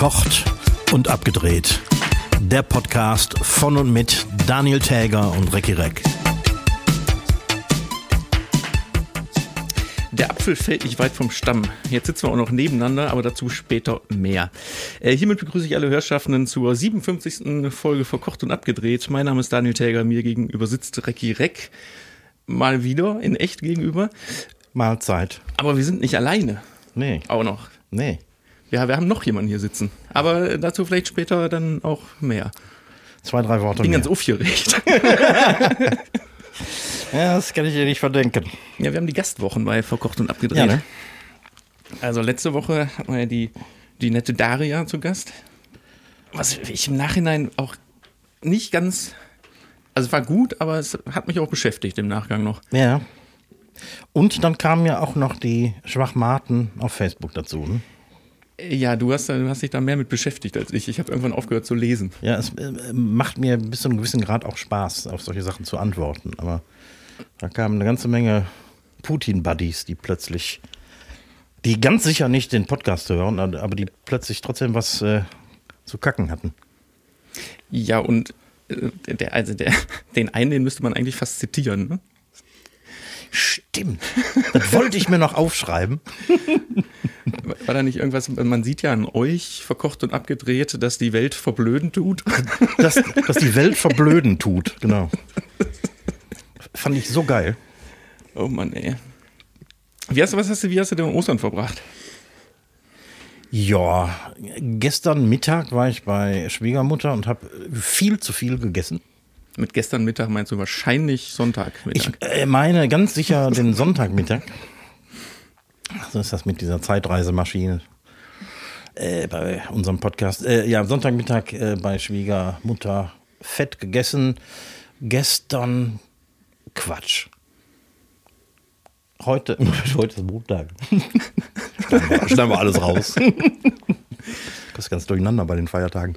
Verkocht und abgedreht. Der Podcast von und mit Daniel Täger und Recki Reck. Der Apfel fällt nicht weit vom Stamm. Jetzt sitzen wir auch noch nebeneinander, aber dazu später mehr. Äh, hiermit begrüße ich alle Hörschaffenden zur 57. Folge Verkocht und Abgedreht. Mein Name ist Daniel Täger, mir gegenüber sitzt Recki Reck. Mal wieder in echt gegenüber. Mahlzeit. Aber wir sind nicht alleine. Nee. Auch noch. Nee. Ja, wir haben noch jemanden hier sitzen. Aber dazu vielleicht später dann auch mehr. Zwei, drei Worte Bin mehr. ganz aufgeregt. Ja, das kann ich dir nicht verdenken. Ja, wir haben die Gastwochen bei Verkocht und Abgedreht. Ja, ne? Also letzte Woche hatten wir ja die, die nette Daria zu Gast. Was ich im Nachhinein auch nicht ganz. Also es war gut, aber es hat mich auch beschäftigt im Nachgang noch. Ja. Und dann kamen ja auch noch die Schwachmaten auf Facebook dazu. Ne? Ja, du hast, du hast dich da mehr mit beschäftigt als ich. Ich habe irgendwann aufgehört zu lesen. Ja, es äh, macht mir bis zu einem gewissen Grad auch Spaß, auf solche Sachen zu antworten. Aber da kamen eine ganze Menge Putin-Buddies, die plötzlich, die ganz sicher nicht den Podcast hören, aber die plötzlich trotzdem was äh, zu kacken hatten. Ja, und äh, der, also der, den einen, den müsste man eigentlich fast zitieren. Ne? Stimmt. Das wollte ich mir noch aufschreiben. War da nicht irgendwas, man sieht ja an euch verkocht und abgedreht, dass die Welt verblöden tut? Dass, dass die Welt verblöden tut, genau. Fand ich so geil. Oh Mann, ey. Wie hast, du- was hast du, wie hast du denn Ostern verbracht? Ja, gestern Mittag war ich bei Schwiegermutter und habe viel zu viel gegessen. Mit gestern Mittag meinst du wahrscheinlich Sonntag Ich äh, meine ganz sicher den Sonntagmittag. So ist das mit dieser Zeitreisemaschine. Äh, bei unserem Podcast. Äh, ja, Sonntagmittag äh, bei Schwiegermutter fett gegessen. Gestern Quatsch. Heute, heute ist Montag. schneiden, wir, schneiden wir alles raus. Das ist ganz durcheinander bei den Feiertagen.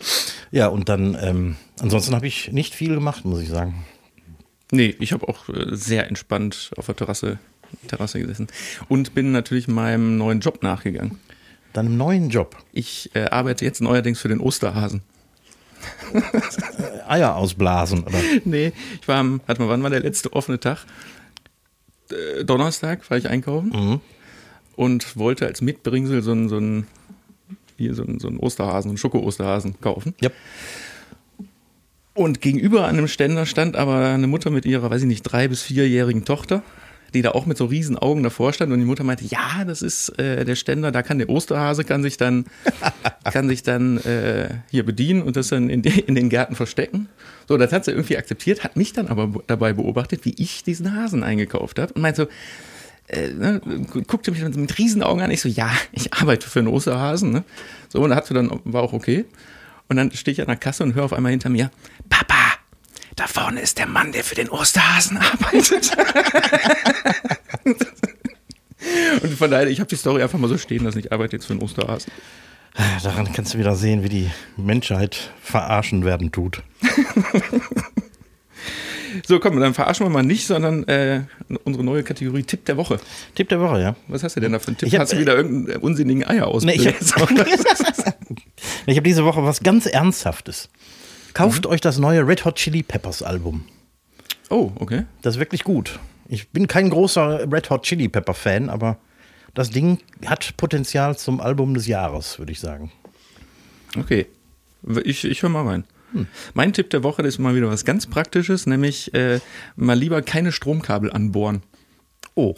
Ja, und dann, ähm, ansonsten habe ich nicht viel gemacht, muss ich sagen. Nee, ich habe auch äh, sehr entspannt auf der Terrasse, Terrasse gesessen. Und bin natürlich meinem neuen Job nachgegangen. Deinem neuen Job. Ich äh, arbeite jetzt neuerdings für den Osterhasen. Eier ausblasen, oder? Nee, ich war am, warte mal, wann war der letzte offene Tag? Äh, Donnerstag war ich einkaufen und wollte als Mitbringsel so einen, so einen, hier so einen, so einen Osterhasen, einen Schoko-Osterhasen kaufen. Ja. Und gegenüber an einem Ständer stand aber eine Mutter mit ihrer, weiß ich nicht, drei- bis vierjährigen Tochter, die da auch mit so riesen Augen davor stand und die Mutter meinte, ja, das ist äh, der Ständer, da kann der Osterhase, kann sich dann, kann sich dann äh, hier bedienen und das dann in, de, in den Gärten verstecken. So, das hat sie irgendwie akzeptiert, hat mich dann aber be- dabei beobachtet, wie ich diesen Hasen eingekauft habe und meinte so, äh, ne, gu- guckte mich dann mit Riesenaugen an. Ich so, ja, ich arbeite für einen Osterhasen. Ne? So, und da hat sie dann, war auch okay. Und dann stehe ich an der Kasse und höre auf einmal hinter mir, Papa, da vorne ist der Mann, der für den Osterhasen arbeitet. und von daher, ich habe die Story einfach mal so stehen lassen, ich arbeite jetzt für einen Osterhasen. Daran kannst du wieder sehen, wie die Menschheit verarschen werden tut. So, komm, dann verarschen wir mal nicht, sondern äh, unsere neue Kategorie Tipp der Woche. Tipp der Woche, ja. Was hast du denn da für einen Tipp? Ich hab- hast du wieder irgendeinen unsinnigen Eier Nee, ich habe hab diese Woche was ganz Ernsthaftes. Kauft euch das neue Red Hot Chili Peppers Album. oh, okay. Das ist wirklich gut. Ich bin kein großer Red Hot Chili Pepper Fan, aber das Ding hat Potenzial zum Album des Jahres, würde ich sagen. Okay. Ich, ich höre mal rein. Mein Tipp der Woche ist mal wieder was ganz Praktisches, nämlich äh, mal lieber keine Stromkabel anbohren. Oh.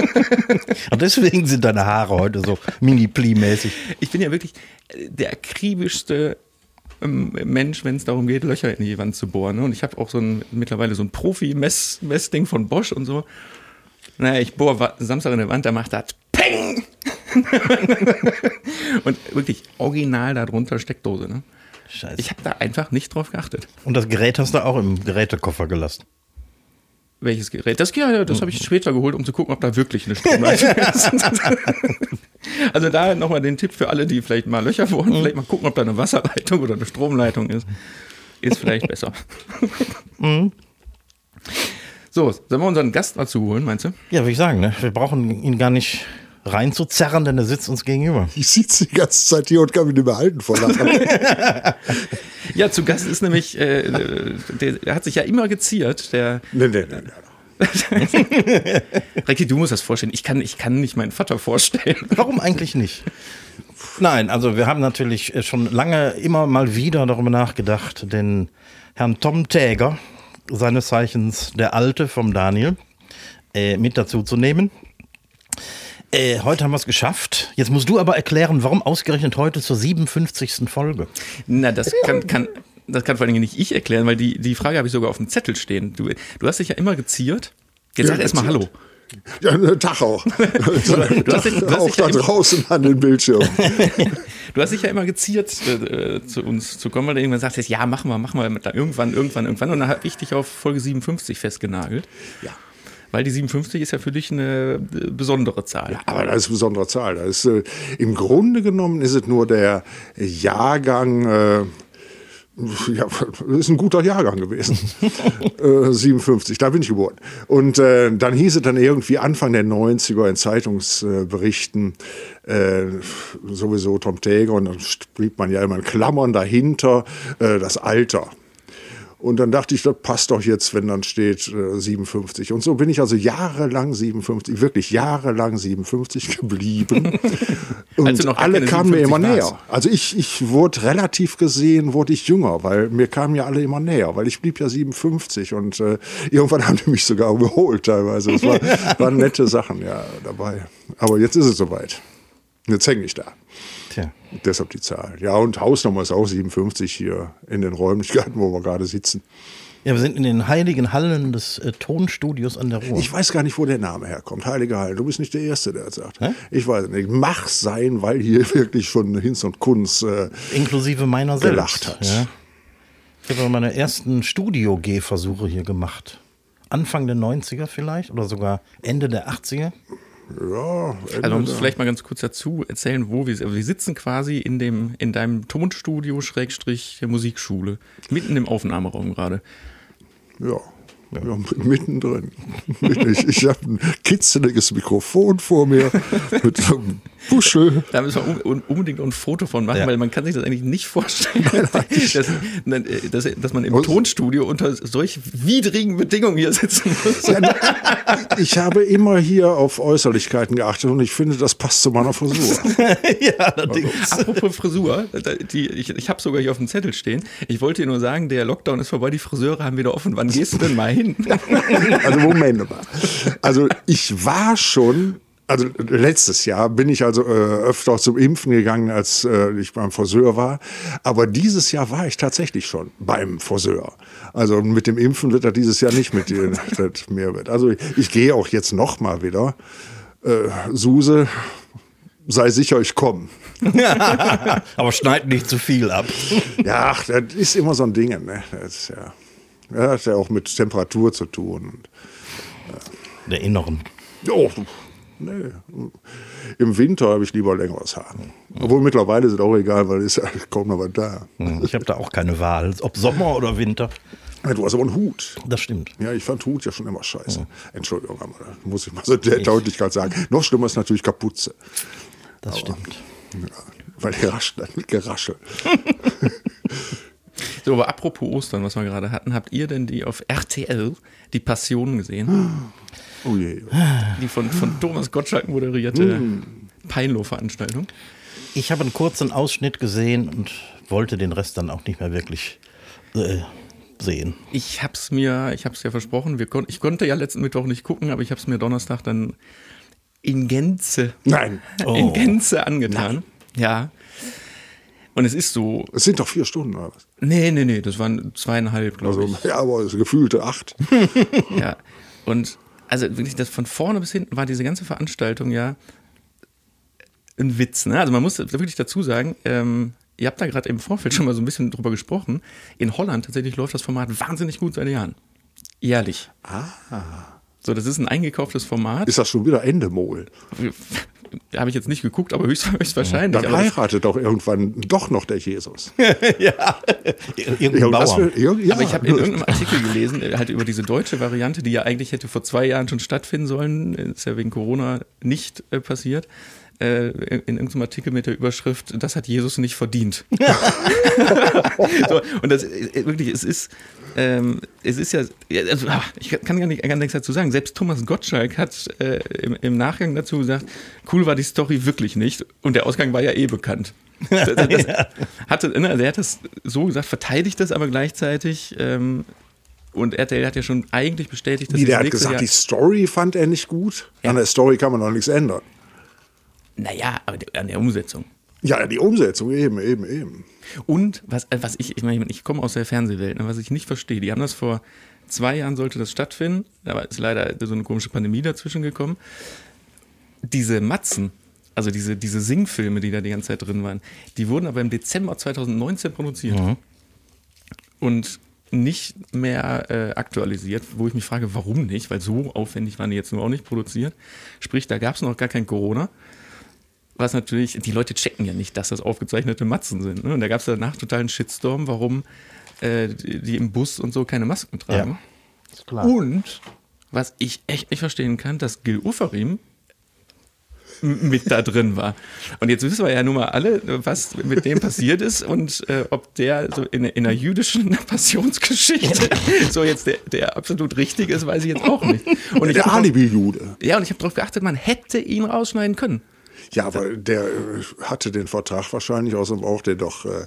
Und deswegen sind deine Haare heute so mini-pli-mäßig. Ich bin ja wirklich äh, der akribischste Mensch, wenn es darum geht, Löcher in die Wand zu bohren. Ne? Und ich habe auch so ein mittlerweile so ein Profi-Messding von Bosch und so. Naja, ich bohre Samstag in der Wand, da macht das Peng! und wirklich original darunter Steckdose. Ne? Scheiße. Ich habe da einfach nicht drauf geachtet. Und das Gerät hast du auch im Gerätekoffer gelassen. Welches Gerät? Das, ja, das habe ich später geholt, um zu gucken, ob da wirklich eine Stromleitung ist. also da nochmal den Tipp für alle, die vielleicht mal Löcher bohren, vielleicht mal gucken, ob da eine Wasserleitung oder eine Stromleitung ist. Ist vielleicht besser. So, sollen wir unseren Gast dazu holen, meinst du? Ja, würde ich sagen, ne? wir brauchen ihn gar nicht reinzuzerren, denn er sitzt uns gegenüber. Ich sitze die ganze Zeit hier und kann mich nicht mehr halten vor Lachen. Ja, zu Gast ist nämlich, äh, der, der hat sich ja immer geziert, der nee, nee, nee, nee. Recki, du musst das vorstellen. Ich kann, ich kann nicht meinen Vater vorstellen. Warum eigentlich nicht? Nein, also wir haben natürlich äh, schon lange immer mal wieder darüber nachgedacht, den Herrn Tom Täger, seines Zeichens der Alte vom Daniel, äh, mit dazu zu nehmen. Äh, heute haben wir es geschafft. Jetzt musst du aber erklären, warum ausgerechnet heute zur 57. Folge. Na, das kann, kann, das kann vor allen Dingen nicht ich erklären, weil die, die Frage habe ich sogar auf dem Zettel stehen. Du, du hast dich ja immer geziert. Jetzt Ja, sag erst mal Hallo. Ja, einen Tag auch. du hast dich- du hast auch ja da immer- draußen an den Bildschirm. Du hast dich ja immer geziert, äh, zu uns zu kommen, weil du irgendwann sagst, ja, machen wir, machen wir irgendwann, irgendwann, irgendwann. Und dann habe ich dich auf Folge 57 festgenagelt. Ja. Weil die 57 ist ja für dich eine äh, besondere Zahl. Aber das ist eine besondere Zahl. Das ist, äh, Im Grunde genommen ist es nur der Jahrgang, äh, ja, das ist ein guter Jahrgang gewesen. äh, 57, da bin ich geboren. Und äh, dann hieß es dann irgendwie Anfang der 90er in Zeitungsberichten äh, sowieso Tom Täger und dann schrieb man ja immer in Klammern dahinter äh, das Alter. Und dann dachte ich, das passt doch jetzt, wenn dann steht äh, 57. Und so bin ich also jahrelang 57, wirklich jahrelang 57 geblieben. Und alle kamen mir 57 immer näher. Also ich, ich wurde relativ gesehen, wurde ich jünger, weil mir kamen ja alle immer näher, weil ich blieb ja 57 und äh, irgendwann haben die mich sogar überholt teilweise. Das war, waren nette Sachen ja dabei. Aber jetzt ist es soweit. Jetzt hänge ich da. Tja. Deshalb die Zahl. Ja, und Hausnummer ist auch 57 hier in den Räumlichkeiten, wo wir gerade sitzen. Ja, wir sind in den heiligen Hallen des äh, Tonstudios an der Ruhr. Ich weiß gar nicht, wo der Name herkommt. Heilige Hallen. Du bist nicht der Erste, der das sagt. Hä? Ich weiß es nicht. Mach sein, weil hier wirklich schon Hinz und Kunz. Äh, Inklusive meiner selbst. Gelacht hat. Ja. Ich habe meine ersten Studio-G-Versuche hier gemacht. Anfang der 90er vielleicht oder sogar Ende der 80er. Ja, Also man muss vielleicht mal ganz kurz dazu erzählen, wo wir sind. Also wir sitzen quasi in dem in deinem Tonstudio Schrägstrich der Musikschule mitten im Aufnahmeraum gerade. ja. Ja, mittendrin. Ich, ich habe ein kitzeliges Mikrofon vor mir mit so einem Buschel. Da müssen wir un- un- unbedingt auch ein Foto von machen, Ja. weil man kann sich das eigentlich nicht vorstellen, dass, dass, dass man im Und- Tonstudio unter solch widrigen Bedingungen hier sitzen muss. Ich habe immer hier auf Äußerlichkeiten geachtet und ich finde, das passt zu meiner Frisur. ja, allerdings. Apropos Frisur, die, ich, ich habe sogar hier auf dem Zettel stehen. Ich wollte dir nur sagen, der Lockdown ist vorbei, die Friseure haben wieder offen. Wann gehst du denn mal hin? Also Moment mal. Also ich war schon, also letztes Jahr bin ich also äh, öfter zum Impfen gegangen, als äh, ich beim Friseur war. Aber dieses Jahr war ich tatsächlich schon beim Friseur. Also mit dem Impfen wird er dieses Jahr nicht mit dir mehr wird. Also ich, ich gehe auch jetzt noch mal wieder. Äh, Suse, sei sicher, ich komme. Aber schneid nicht zu viel ab. Ja, ach, das ist immer so ein Ding. Ne? Das ist ja, das hat ja auch mit Temperatur zu tun. Und Der Inneren. Oh, nee. Im Winter habe ich lieber längeres Haar. Obwohl mittlerweile ist es auch egal, weil es ist ja kaum noch was da. Ich habe da auch keine Wahl. Ob Sommer oder Winter. Ja, Du hast aber einen Hut. Das stimmt. Ja, ich fand Hut ja schon immer scheiße. Entschuldigung, aber muss ich mal so der Deutlichkeit sagen. Noch schlimmer ist natürlich Kapuze. Das stimmt. Ja, weil die mit Geraschel. So, aber apropos Ostern, was wir gerade hatten, habt ihr denn die auf RTL, die Passion gesehen? Oh je. Die von, von Thomas Gottschalk moderierte Peinlo-Veranstaltung? Ich habe einen kurzen Ausschnitt gesehen und wollte den Rest dann auch nicht mehr wirklich äh, sehen. Ich hab's mir, ich hab's ja versprochen, wir kon ich konnte ja letzten Mittwoch nicht gucken, aber ich hab's mir Donnerstag dann in Gänze, Nein, Oh. in Gänze angetan. Ja. Und es ist so, es sind doch vier Stunden oder was? nee, nee, nee, das waren zweieinhalb, glaube Also, ich. ja, aber es gefühlte acht. Ja. Und also wirklich, das von vorne bis hinten war diese ganze Veranstaltung ja ein Witz. Ne? Also man muss wirklich dazu sagen, ähm, ihr habt da gerade im Vorfeld schon mal so ein bisschen drüber gesprochen. In Holland tatsächlich läuft das Format wahnsinnig gut seit Jahren. Jährlich. Ah. So, das ist ein eingekauftes Format. Ist das schon wieder Endemol? Habe ich jetzt nicht geguckt, aber höchst, höchstwahrscheinlich. Dann heiratet doch irgendwann doch noch der Jesus. Irgendein Irgendwas Bauer. ja. Aber ich habe in irgendeinem Artikel gelesen, äh, halt über diese deutsche Variante, die ja eigentlich hätte vor zwei Jahren schon stattfinden sollen, ist ja wegen Corona nicht äh, passiert. Äh, in irgendeinem Artikel mit der Überschrift, das hat Jesus nicht verdient. so, und das äh, wirklich, es ist, ähm, es ist ja, also, ah, ich kann gar, nicht, gar nichts dazu sagen. Selbst Thomas Gottschalk hat äh, im, im Nachgang dazu gesagt, cool war die Story wirklich nicht. Und der Ausgang war ja eh bekannt. Das, das hatte, ne, also er hat das so gesagt, verteidigt das aber gleichzeitig. Ähm, und RTL hat ja schon eigentlich bestätigt, dass Wie, der hat gesagt, Jahr, die Story fand er nicht gut. Ja. An der Story kann man noch nichts ändern. Naja, aber an der Umsetzung. Ja, die Umsetzung, eben, eben, eben. Und was, äh, was ich, ich meine, ich komme aus der Fernsehwelt, ne, was ich nicht verstehe, die haben das vor zwei Jahren sollte das stattfinden, aber ist leider so eine komische Pandemie dazwischen gekommen. Diese Matzen, also diese, diese Singfilme, die da die ganze Zeit drin waren, die wurden aber im Dezember 2019 produziert. Und nicht mehr äh, aktualisiert, wo ich mich frage, warum nicht, weil so aufwendig waren die jetzt nur auch nicht produziert. Sprich, da gab es noch gar kein Corona. Was natürlich, die Leute checken ja nicht, dass das aufgezeichnete Matzen sind. Ne? Und da gab es danach totalen Shitstorm, warum äh, die, im Bus und so keine Masken tragen. Ist klar. Und was ich echt nicht verstehen kann, dass Gil Ufarim m- mit da drin war. Und jetzt wissen wir ja nun mal alle, was mit dem passiert ist und äh, ob der so in, in einer jüdischen Passionsgeschichte so jetzt der, der absolut richtig ist, weiß ich jetzt auch nicht. Und der Alibi-Jude. ja, und ich habe darauf geachtet, man hätte ihn rausschneiden können. Ja, aber der äh, hatte den Vertrag wahrscheinlich aus dem Bauch, der doch, äh,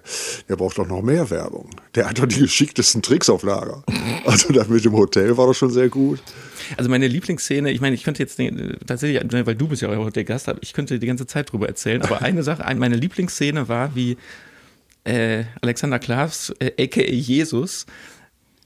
der braucht doch noch mehr Werbung. Der hat doch die geschicktesten Tricks auf Lager. Also das mit dem Hotel war doch schon sehr gut. Also meine Lieblingsszene, ich meine, ich könnte jetzt tatsächlich, weil du bist ja auch der Gast, ich könnte die ganze Zeit drüber erzählen. Aber eine Sache, ein- meine Lieblingsszene war, wie äh, Alexander Klaas, äh, aka Jesus,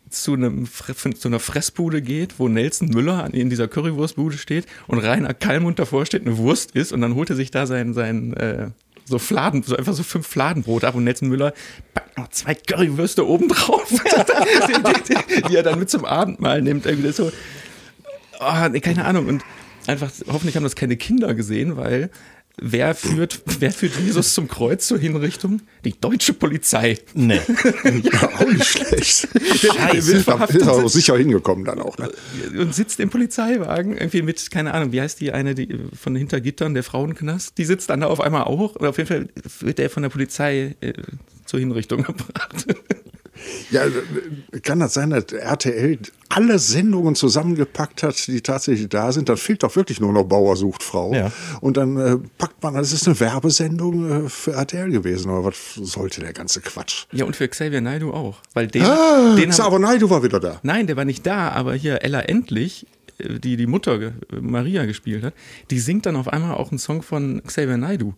zu, einem, zu einer Fressbude geht, wo Nelson Müller in dieser Currywurstbude steht und Rainer Kallmund davor steht, eine Wurst isst und dann holt er sich da sein, sein äh, so Fladen, so einfach so fünf Fladenbrot ab und Nelson Müller packt noch zwei Currywürste oben drauf, die, die, die er dann mit zum Abendmahl nimmt. Irgendwie so, oh, nee, keine Ahnung. Und einfach, hoffentlich haben das keine Kinder gesehen, weil wer führt, wer führt Jesus zum Kreuz zur Hinrichtung? Die deutsche Polizei. Nee. Ja, auch nicht schlecht. Verhaftet ist er auch sitzen sicher hingekommen dann auch. Ne? und sitzt im Polizeiwagen irgendwie mit, keine Ahnung, wie heißt die eine, die von den Hintergittern, der Frauenknast, die sitzt dann da auf einmal auch. Oder auf jeden Fall wird der von der Polizei äh, zur Hinrichtung gebracht. Ja, äh, kann das sein, dass RTL alle Sendungen zusammengepackt hat, die tatsächlich da sind? Dann fehlt doch wirklich nur noch Bauer sucht Frau. Ja. Und dann äh, packt man, das ist eine Werbesendung äh, für RTL gewesen. Aber was sollte der ganze Quatsch? ja, und für Xavier Naidoo auch. Weil den, Ah, den haben, Xaver Naidoo war wieder da. Nein, der war nicht da, aber hier Ella Endlich, äh, die die Mutter Maria gespielt hat, die singt dann auf einmal auch einen Song von Xavier Naidoo.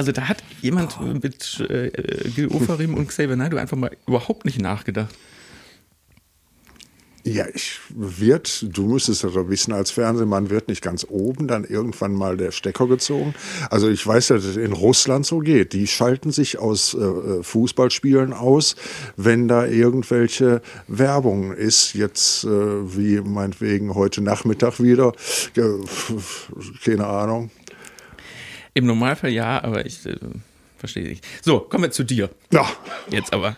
Also da hat jemand mit äh, äh, Gil Ofarim und Xavier Naidoo einfach mal überhaupt nicht nachgedacht. Ja, ich wird, du müsstest das doch wissen, als Fernsehmann wird nicht ganz oben dann irgendwann mal der Stecker gezogen. Also ich weiß dass es in Russland so geht. Die schalten sich aus äh, Fußballspielen aus, wenn da irgendwelche Werbung ist. Jetzt äh, wie meinetwegen heute Nachmittag wieder. Äh, keine Ahnung. Im Normalfall ja, aber ich äh, verstehe nicht. So, kommen wir zu dir. Ja, Jetzt aber.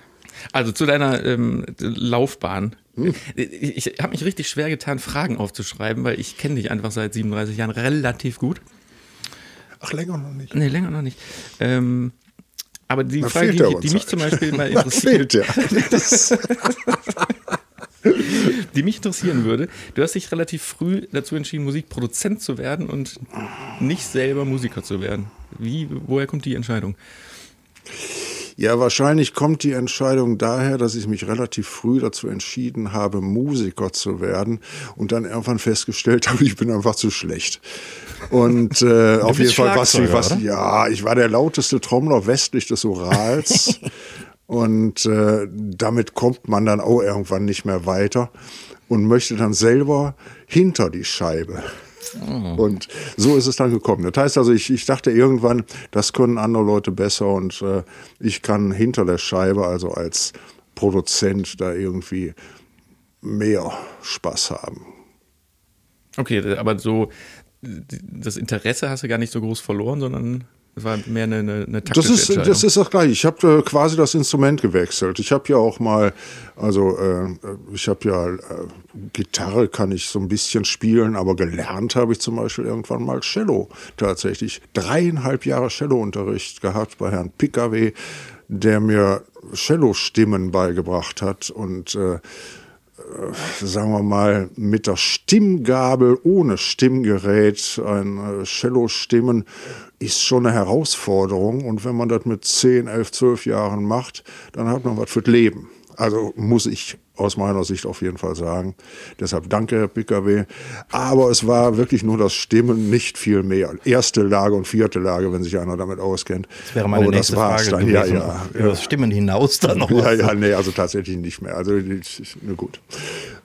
Also zu deiner ähm, Laufbahn. Ich, ich habe mich richtig schwer getan, Fragen aufzuschreiben, weil ich kenne dich einfach seit 37 Jahren relativ gut. ach länger noch nicht. Nee, länger noch nicht. Ähm, aber die Da Frage, die, die mich zum Beispiel mal Da interessiert, fehlt ja. Die mich interessieren würde, du hast dich relativ früh dazu entschieden, Musikproduzent zu werden und nicht selber Musiker zu werden. Wie, woher kommt die Entscheidung? Ja, wahrscheinlich kommt die Entscheidung daher, dass ich mich relativ früh dazu entschieden habe, Musiker zu werden und dann irgendwann festgestellt habe, ich bin einfach zu schlecht. Und äh, auf jeden Fall was, was ja, ich war der lauteste Trommler westlich des Urals und äh, damit kommt man dann auch irgendwann nicht mehr weiter und möchte dann selber hinter die Scheibe. Und so ist es dann gekommen. Das heißt also, ich, ich dachte irgendwann, das können andere Leute besser und äh, ich kann hinter der Scheibe, also als Produzent, da irgendwie mehr Spaß haben. Okay, aber so das Interesse hast du gar nicht so groß verloren, sondern es war mehr eine, eine, eine das ist, das ist auch gleich. Ich habe äh, quasi das Instrument gewechselt. Ich habe ja auch mal, also äh, ich habe ja äh, Gitarre kann ich so ein bisschen spielen, aber gelernt habe ich zum Beispiel irgendwann mal Cello tatsächlich. Dreieinhalb Jahre Cellounterricht gehabt bei Herrn Pickawe, der mir Cello-Stimmen beigebracht hat und äh, sagen wir mal, mit der Stimmgabel ohne Stimmgerät ein Cello stimmen, ist schon eine Herausforderung. Und wenn man das mit 10, 11, 12 Jahren macht, dann hat man was fürs Leben. Also muss ich aus meiner Sicht auf jeden Fall sagen. Deshalb danke, Herr PKW. Aber es war wirklich nur das Stimmen, nicht viel mehr. Erste Lage und vierte Lage, wenn sich einer damit auskennt. Das wäre meine Aber nächste das Frage dann. Gewesen, ja, ja, über das Stimmen hinaus dann noch. Ja, ja, nee, also tatsächlich nicht mehr. Also, gut.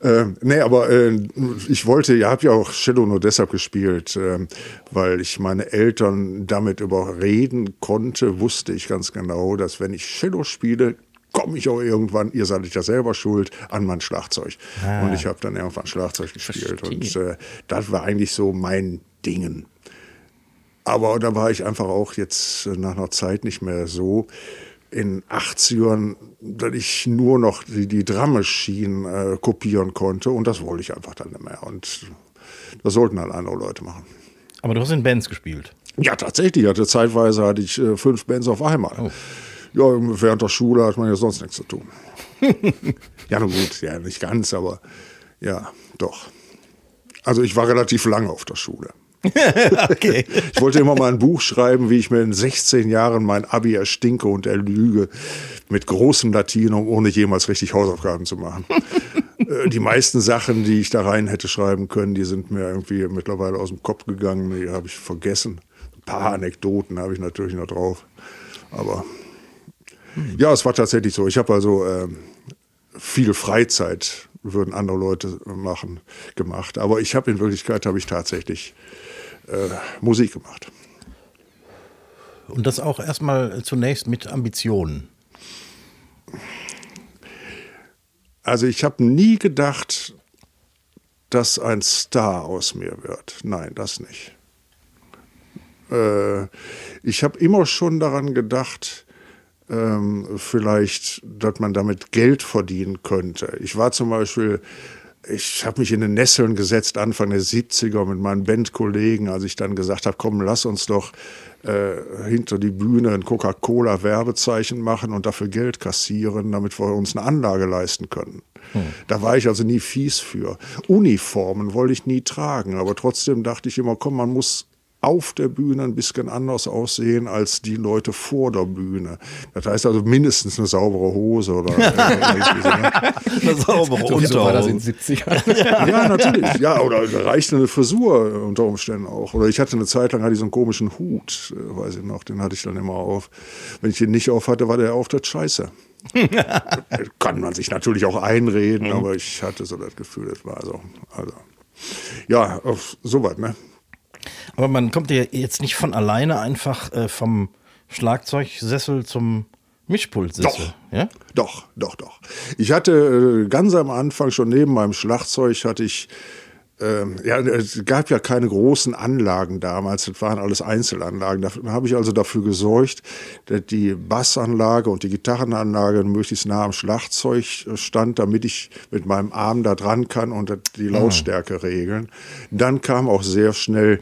Äh, nee, aber äh, ich wollte, ihr habt ja auch Cello nur deshalb gespielt, äh, weil ich meine Eltern damit überreden konnte, wusste ich ganz genau, dass wenn ich Cello spiele, komme ich auch irgendwann, ihr seid ja selber schuld, an mein Schlagzeug. Ah. Und ich habe dann irgendwann Schlagzeug gespielt. Verstehe. Und äh, das war eigentlich so mein Dingen. Aber da war ich einfach auch jetzt nach einer Zeit nicht mehr so in 80ern, dass ich nur noch die, die Drummaschinen äh, kopieren konnte und das wollte ich einfach dann nicht mehr. Und das sollten halt andere Leute machen. Aber du hast in Bands gespielt? Ja, tatsächlich. Hatte zeitweise hatte ich äh, fünf Bands auf einmal. Oh ja, während der Schule hat man ja sonst nichts zu tun. ja, nun gut, ja, nicht ganz, aber ja, doch. Also ich war relativ lange auf der Schule. okay. Ich wollte immer mal ein Buch schreiben, wie ich mir in 16 Jahren mein Abi erstinke und erlüge mit großem Latinum, ohne jemals richtig Hausaufgaben zu machen. Äh, die meisten Sachen, die ich da rein hätte schreiben können, die sind mir irgendwie mittlerweile aus dem Kopf gegangen. Die habe ich vergessen. Ein paar Anekdoten habe ich natürlich noch drauf. Aber ja, es war tatsächlich so. Ich habe also äh, viel Freizeit, würden andere Leute machen, gemacht. Aber ich habe in Wirklichkeit habe ich tatsächlich äh, Musik gemacht. Und das auch erstmal zunächst mit Ambitionen. Also ich habe nie gedacht, dass ein Star aus mir wird. Nein, das nicht. Äh, ich habe immer schon daran gedacht, ähm, vielleicht, dass man damit Geld verdienen könnte. Ich war zum Beispiel ich habe mich in den Nesseln gesetzt Anfang der 70er mit meinen Bandkollegen, als ich dann gesagt habe, komm, lass uns doch äh, hinter die Bühne ein Coca-Cola-Werbezeichen machen und dafür Geld kassieren, damit wir uns eine Anlage leisten können. Hm. Da war ich also nie fies für. Uniformen wollte ich nie tragen, aber trotzdem dachte ich immer, komm, man muss auf der Bühne ein bisschen anders aussehen als die Leute vor der Bühne. Das heißt also mindestens eine saubere Hose oder eine saubere Unterhose. So war das in 70ern. ja, natürlich. Ja, oder reicht eine Frisur unter Umständen auch. Oder ich hatte eine Zeit lang hatte ich so einen komischen Hut, äh, weiß ich noch, den hatte ich dann immer auf. Wenn ich den nicht auf hatte, war der auf der Scheiße. Kann man sich natürlich auch einreden, mhm. aber ich hatte so das Gefühl, das war so. Also, ja, so weit, ne? Aber man kommt ja jetzt nicht von alleine einfach äh, vom Schlagzeugsessel zum Mischpultsessel. Doch, ja? doch, doch, doch. Ich hatte äh, ganz am Anfang schon neben meinem Schlagzeug hatte ich ähm, ja, es gab ja keine großen Anlagen damals, das waren alles Einzelanlagen. Da habe ich also dafür gesorgt, dass die Bassanlage und die Gitarrenanlage möglichst nah am Schlagzeug stand, damit ich mit meinem Arm da dran kann und die. Lautstärke mhm. regeln. Dann kam auch sehr schnell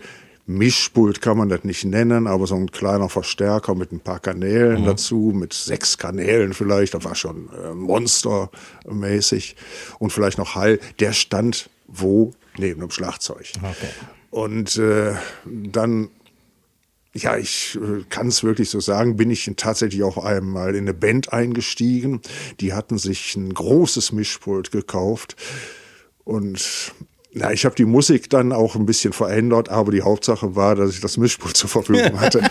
Mischpult kann man das nicht nennen, aber so ein kleiner Verstärker mit ein paar Kanälen mhm. dazu, mit sechs Kanälen vielleicht, das war schon äh, monstermäßig und vielleicht noch Hall, der stand wo? Neben dem Schlagzeug. Okay. Und äh, dann ja, ich äh, kann es wirklich so sagen, bin ich tatsächlich auch einmal in eine Band eingestiegen. Die hatten sich ein großes Mischpult gekauft. Und na, ich habe die Musik dann auch ein bisschen verändert, aber die Hauptsache war, dass ich das Mischpult zur Verfügung hatte,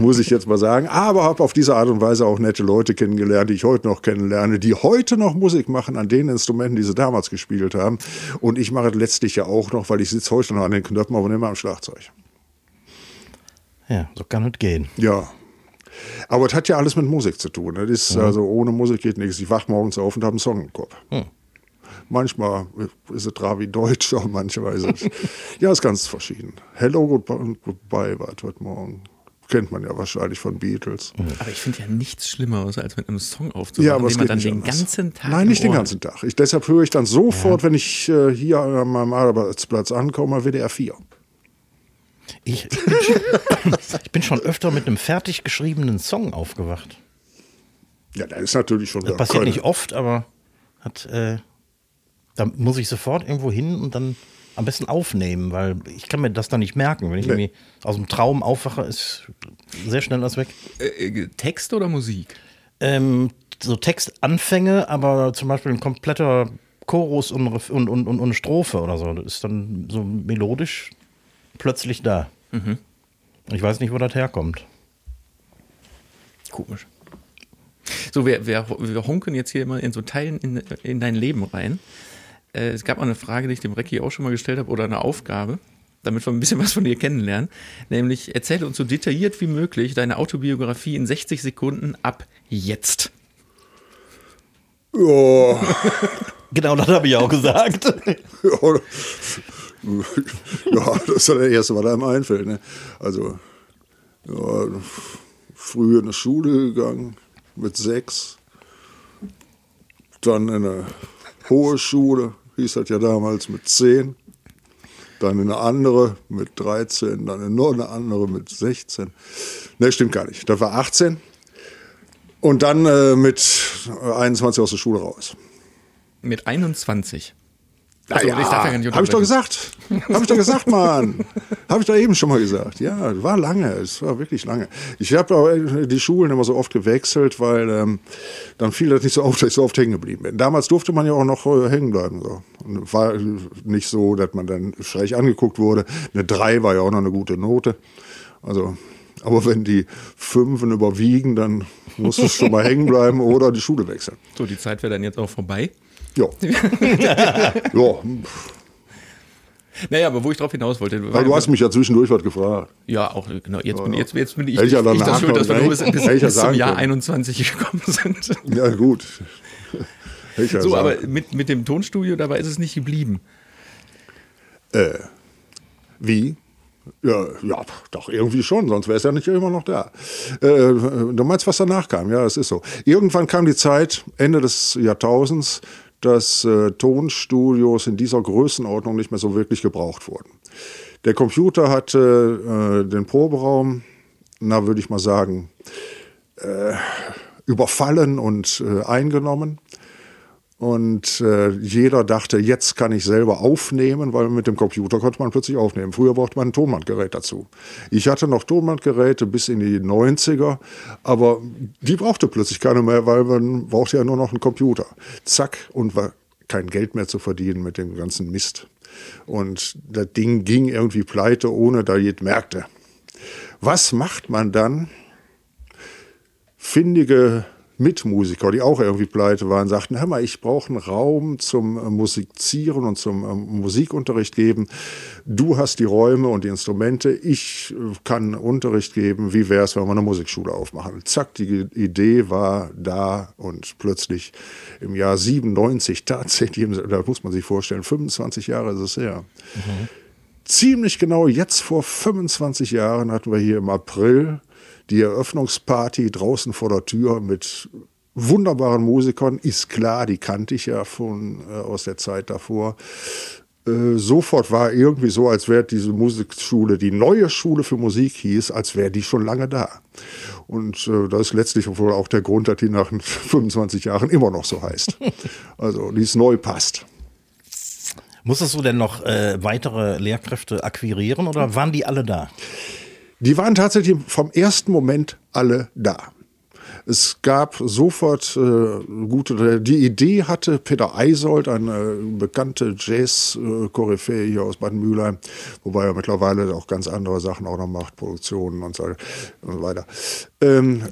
muss ich jetzt mal sagen. Aber habe auf diese Art und Weise auch nette Leute kennengelernt, die ich heute noch kennenlerne, die heute noch Musik machen an den Instrumenten, die sie damals gespielt haben. Und ich mache es letztlich ja auch noch, weil ich sitze heute noch an den Knöpfen, aber nicht mehr am Schlagzeug. Ja, so kann es gehen. Ja. Aber es hat ja alles mit Musik zu tun. Das ist, mhm. also ohne Musik geht nichts. Ich wach morgens auf und habe einen Song im Kopf. Mhm. Manchmal ist es Ravi Deutsch, auch manchmal ist es. ja, ist ganz verschieden. Hello, Goodbye Goodbye war heute Morgen. Kennt man ja wahrscheinlich von Beatles. Aber ich finde ja nichts Schlimmeres, als mit einem Song aufzumachen, Ja, aber den man dann den anders. ganzen Tag Nein, nicht den ganzen Tag. Ich, deshalb höre ich dann sofort, wenn ich äh, hier an meinem Arbeitsplatz ankomme, WDR 4. Ich, ich bin schon öfter mit einem fertig geschriebenen Song aufgewacht. Ja, das ist natürlich schon Das passiert Köln. nicht oft, aber hat, äh, da muss ich sofort irgendwo hin und dann am besten aufnehmen, weil ich kann mir das dann nicht merken. Wenn ich Nee. irgendwie aus dem Traum aufwache, ist sehr schnell das weg. Äh, äh, Text oder Musik? Ähm, so Textanfänge, aber zum Beispiel ein kompletter Chorus und, und, und, und, und eine Strophe oder so. Das ist dann so melodisch plötzlich da. Ich weiß nicht, wo das herkommt. Komisch. So, wir, wir, wir honken jetzt hier immer in so Teilen in, in dein Leben rein. Äh, es gab mal eine Frage, die ich dem Recki auch schon mal gestellt habe, oder eine Aufgabe, damit wir ein bisschen was von dir kennenlernen. Nämlich, erzähle uns so detailliert wie möglich deine Autobiografie in 60 Sekunden ab jetzt. Ja, Genau, das habe ich auch gesagt. ja, ja, das ist ja das Erste, was einem einfällt. Ne? Also, ja, früh in die Schule gegangen, mit sechs. Dann in eine hohe Schule, hieß das ja damals, mit zehn. Dann in eine andere mit 13, dann noch eine andere mit 16. Ne, stimmt gar nicht. Das war 18. Und dann äh, mit 21 aus der Schule raus. Mit 21. Achso, ja, ich darf ja gar nicht habe ich doch gesagt. Habe ich doch gesagt, Mann. habe ich doch eben schon mal gesagt. Ja, war lange. Es war wirklich lange. Ich habe auch äh, die Schulen immer so oft gewechselt, weil ähm, dann fiel das nicht so auf, dass ich so oft hängen geblieben bin. Damals durfte man ja auch noch äh, hängen bleiben. So. Und war nicht so, dass man dann schräg angeguckt wurde. Eine 3 war ja auch noch eine gute Note. Also, aber wenn die Fünfen überwiegen, dann musst du schon mal hängen bleiben oder die Schule wechseln. So, die Zeit wäre dann jetzt auch vorbei. Ja. ja, Naja, aber wo ich drauf hinaus wollte. weil du hast mich ja zwischendurch was gefragt. Ja, auch genau. Jetzt bin, jetzt, jetzt bin ich, ich ja ich, das schuld, dass wir nur bis, bis, ja bis zum sagen Jahr können. 21 gekommen sind. Ja, gut. Ich ja So, sagen. aber mit, mit dem Tonstudio, dabei ist es nicht geblieben. Äh, wie? Ja, ja, doch, irgendwie schon, sonst wäre es ja nicht immer noch da. Äh, du meinst, was danach kam? Ja, es ist so. Irgendwann kam die Zeit, Ende des Jahrtausends, dass äh, Tonstudios in dieser Größenordnung nicht mehr so wirklich gebraucht wurden. Der Computer hatte äh, den Proberaum, na, würde ich mal sagen, äh, überfallen und äh, eingenommen. Und äh, jeder dachte, jetzt kann ich selber aufnehmen, weil mit dem Computer konnte man plötzlich aufnehmen. Früher brauchte man ein Tonbandgerät dazu. Ich hatte noch Tonbandgeräte bis in die 90er, aber die brauchte plötzlich keine mehr, weil man brauchte ja nur noch einen Computer. Zack, und war kein Geld mehr zu verdienen mit dem ganzen Mist. Und das Ding ging irgendwie pleite, ohne da jeder merkte. Was macht man dann? findige Mitmusiker, die auch irgendwie pleite waren, sagten, hör mal, ich brauche einen Raum zum äh, Musizieren und zum ähm, Musikunterricht geben. Du hast die Räume und die Instrumente, ich äh, kann Unterricht geben. Wie wäre es, wenn wir eine Musikschule aufmachen? Zack, die Idee war da und plötzlich im Jahr 97 tatsächlich, da muss man sich vorstellen, 25 Jahre ist es her. Ziemlich genau jetzt vor 25 Jahren hatten wir hier im April die Eröffnungsparty draußen vor der Tür mit wunderbaren Musikern. Ist klar, die kannte ich ja von äh, aus der Zeit davor. Äh, sofort war irgendwie so, als wäre diese Musikschule, die neue Schule für Musik hieß, als wäre die schon lange da. Und äh, das ist letztlich wohl auch der Grund, dass die nach 25 Jahren immer noch so heißt. Also, die es neu passt. Musstest du denn noch äh, weitere Lehrkräfte akquirieren oder waren die alle da? Die waren tatsächlich vom ersten Moment alle da. Es gab sofort äh, gute, die Idee hatte Peter Eisold, eine bekannte Jazz-Koryphäe hier aus Bad Mülheim, wobei er mittlerweile auch ganz andere Sachen auch noch macht, Produktionen und so, und so weiter. Ähm,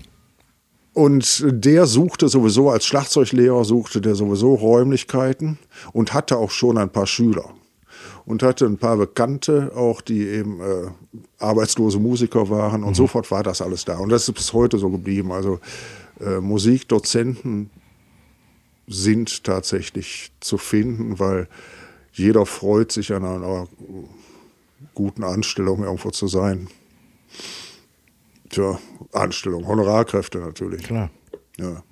und der suchte sowieso als Schlagzeuglehrer, suchte der sowieso Räumlichkeiten und hatte auch schon ein paar Schüler. Und hatte ein paar Bekannte auch, die eben äh, arbeitslose Musiker waren. Und sofort war das alles da. Und das ist bis heute so geblieben. Also äh, Musikdozenten sind tatsächlich zu finden, weil jeder freut sich an einer guten Anstellung irgendwo zu sein. Tja, Anstellung, Honorarkräfte natürlich. Klar. Ja.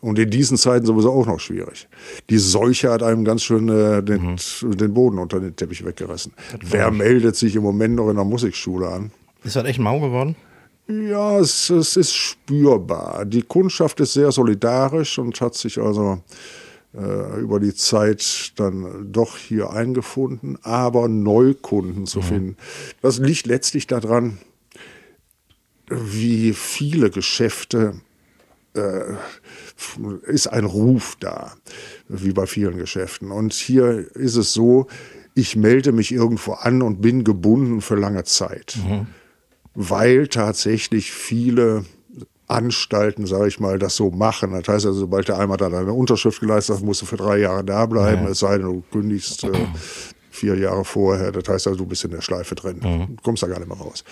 Und in diesen Zeiten sowieso auch noch schwierig. Die Seuche hat einem ganz schön äh, den, mhm. den, Boden unter den Teppich weggerissen. Wer meldet sich im Moment noch in der Musikschule an? Ist das echt mau geworden? Ja, es, es ist spürbar. Die Kundschaft ist sehr solidarisch und hat sich also äh, über die Zeit dann doch hier eingefunden, aber Neukunden zu mhm. finden. Das liegt letztlich daran, wie viele Geschäfte äh, ist ein Ruf da, wie bei vielen Geschäften. Und hier ist es so, ich melde mich irgendwo an und bin gebunden für lange Zeit, mhm. weil tatsächlich viele Anstalten, sage ich mal, das so machen. Das heißt also, sobald der einmal da eine Unterschrift geleistet hat, musst du für drei Jahre da bleiben, ja. es sei denn, du kündigst äh, vier Jahre vorher. Das heißt also, du bist in der Schleife drin, mhm. du kommst da gar nicht mehr raus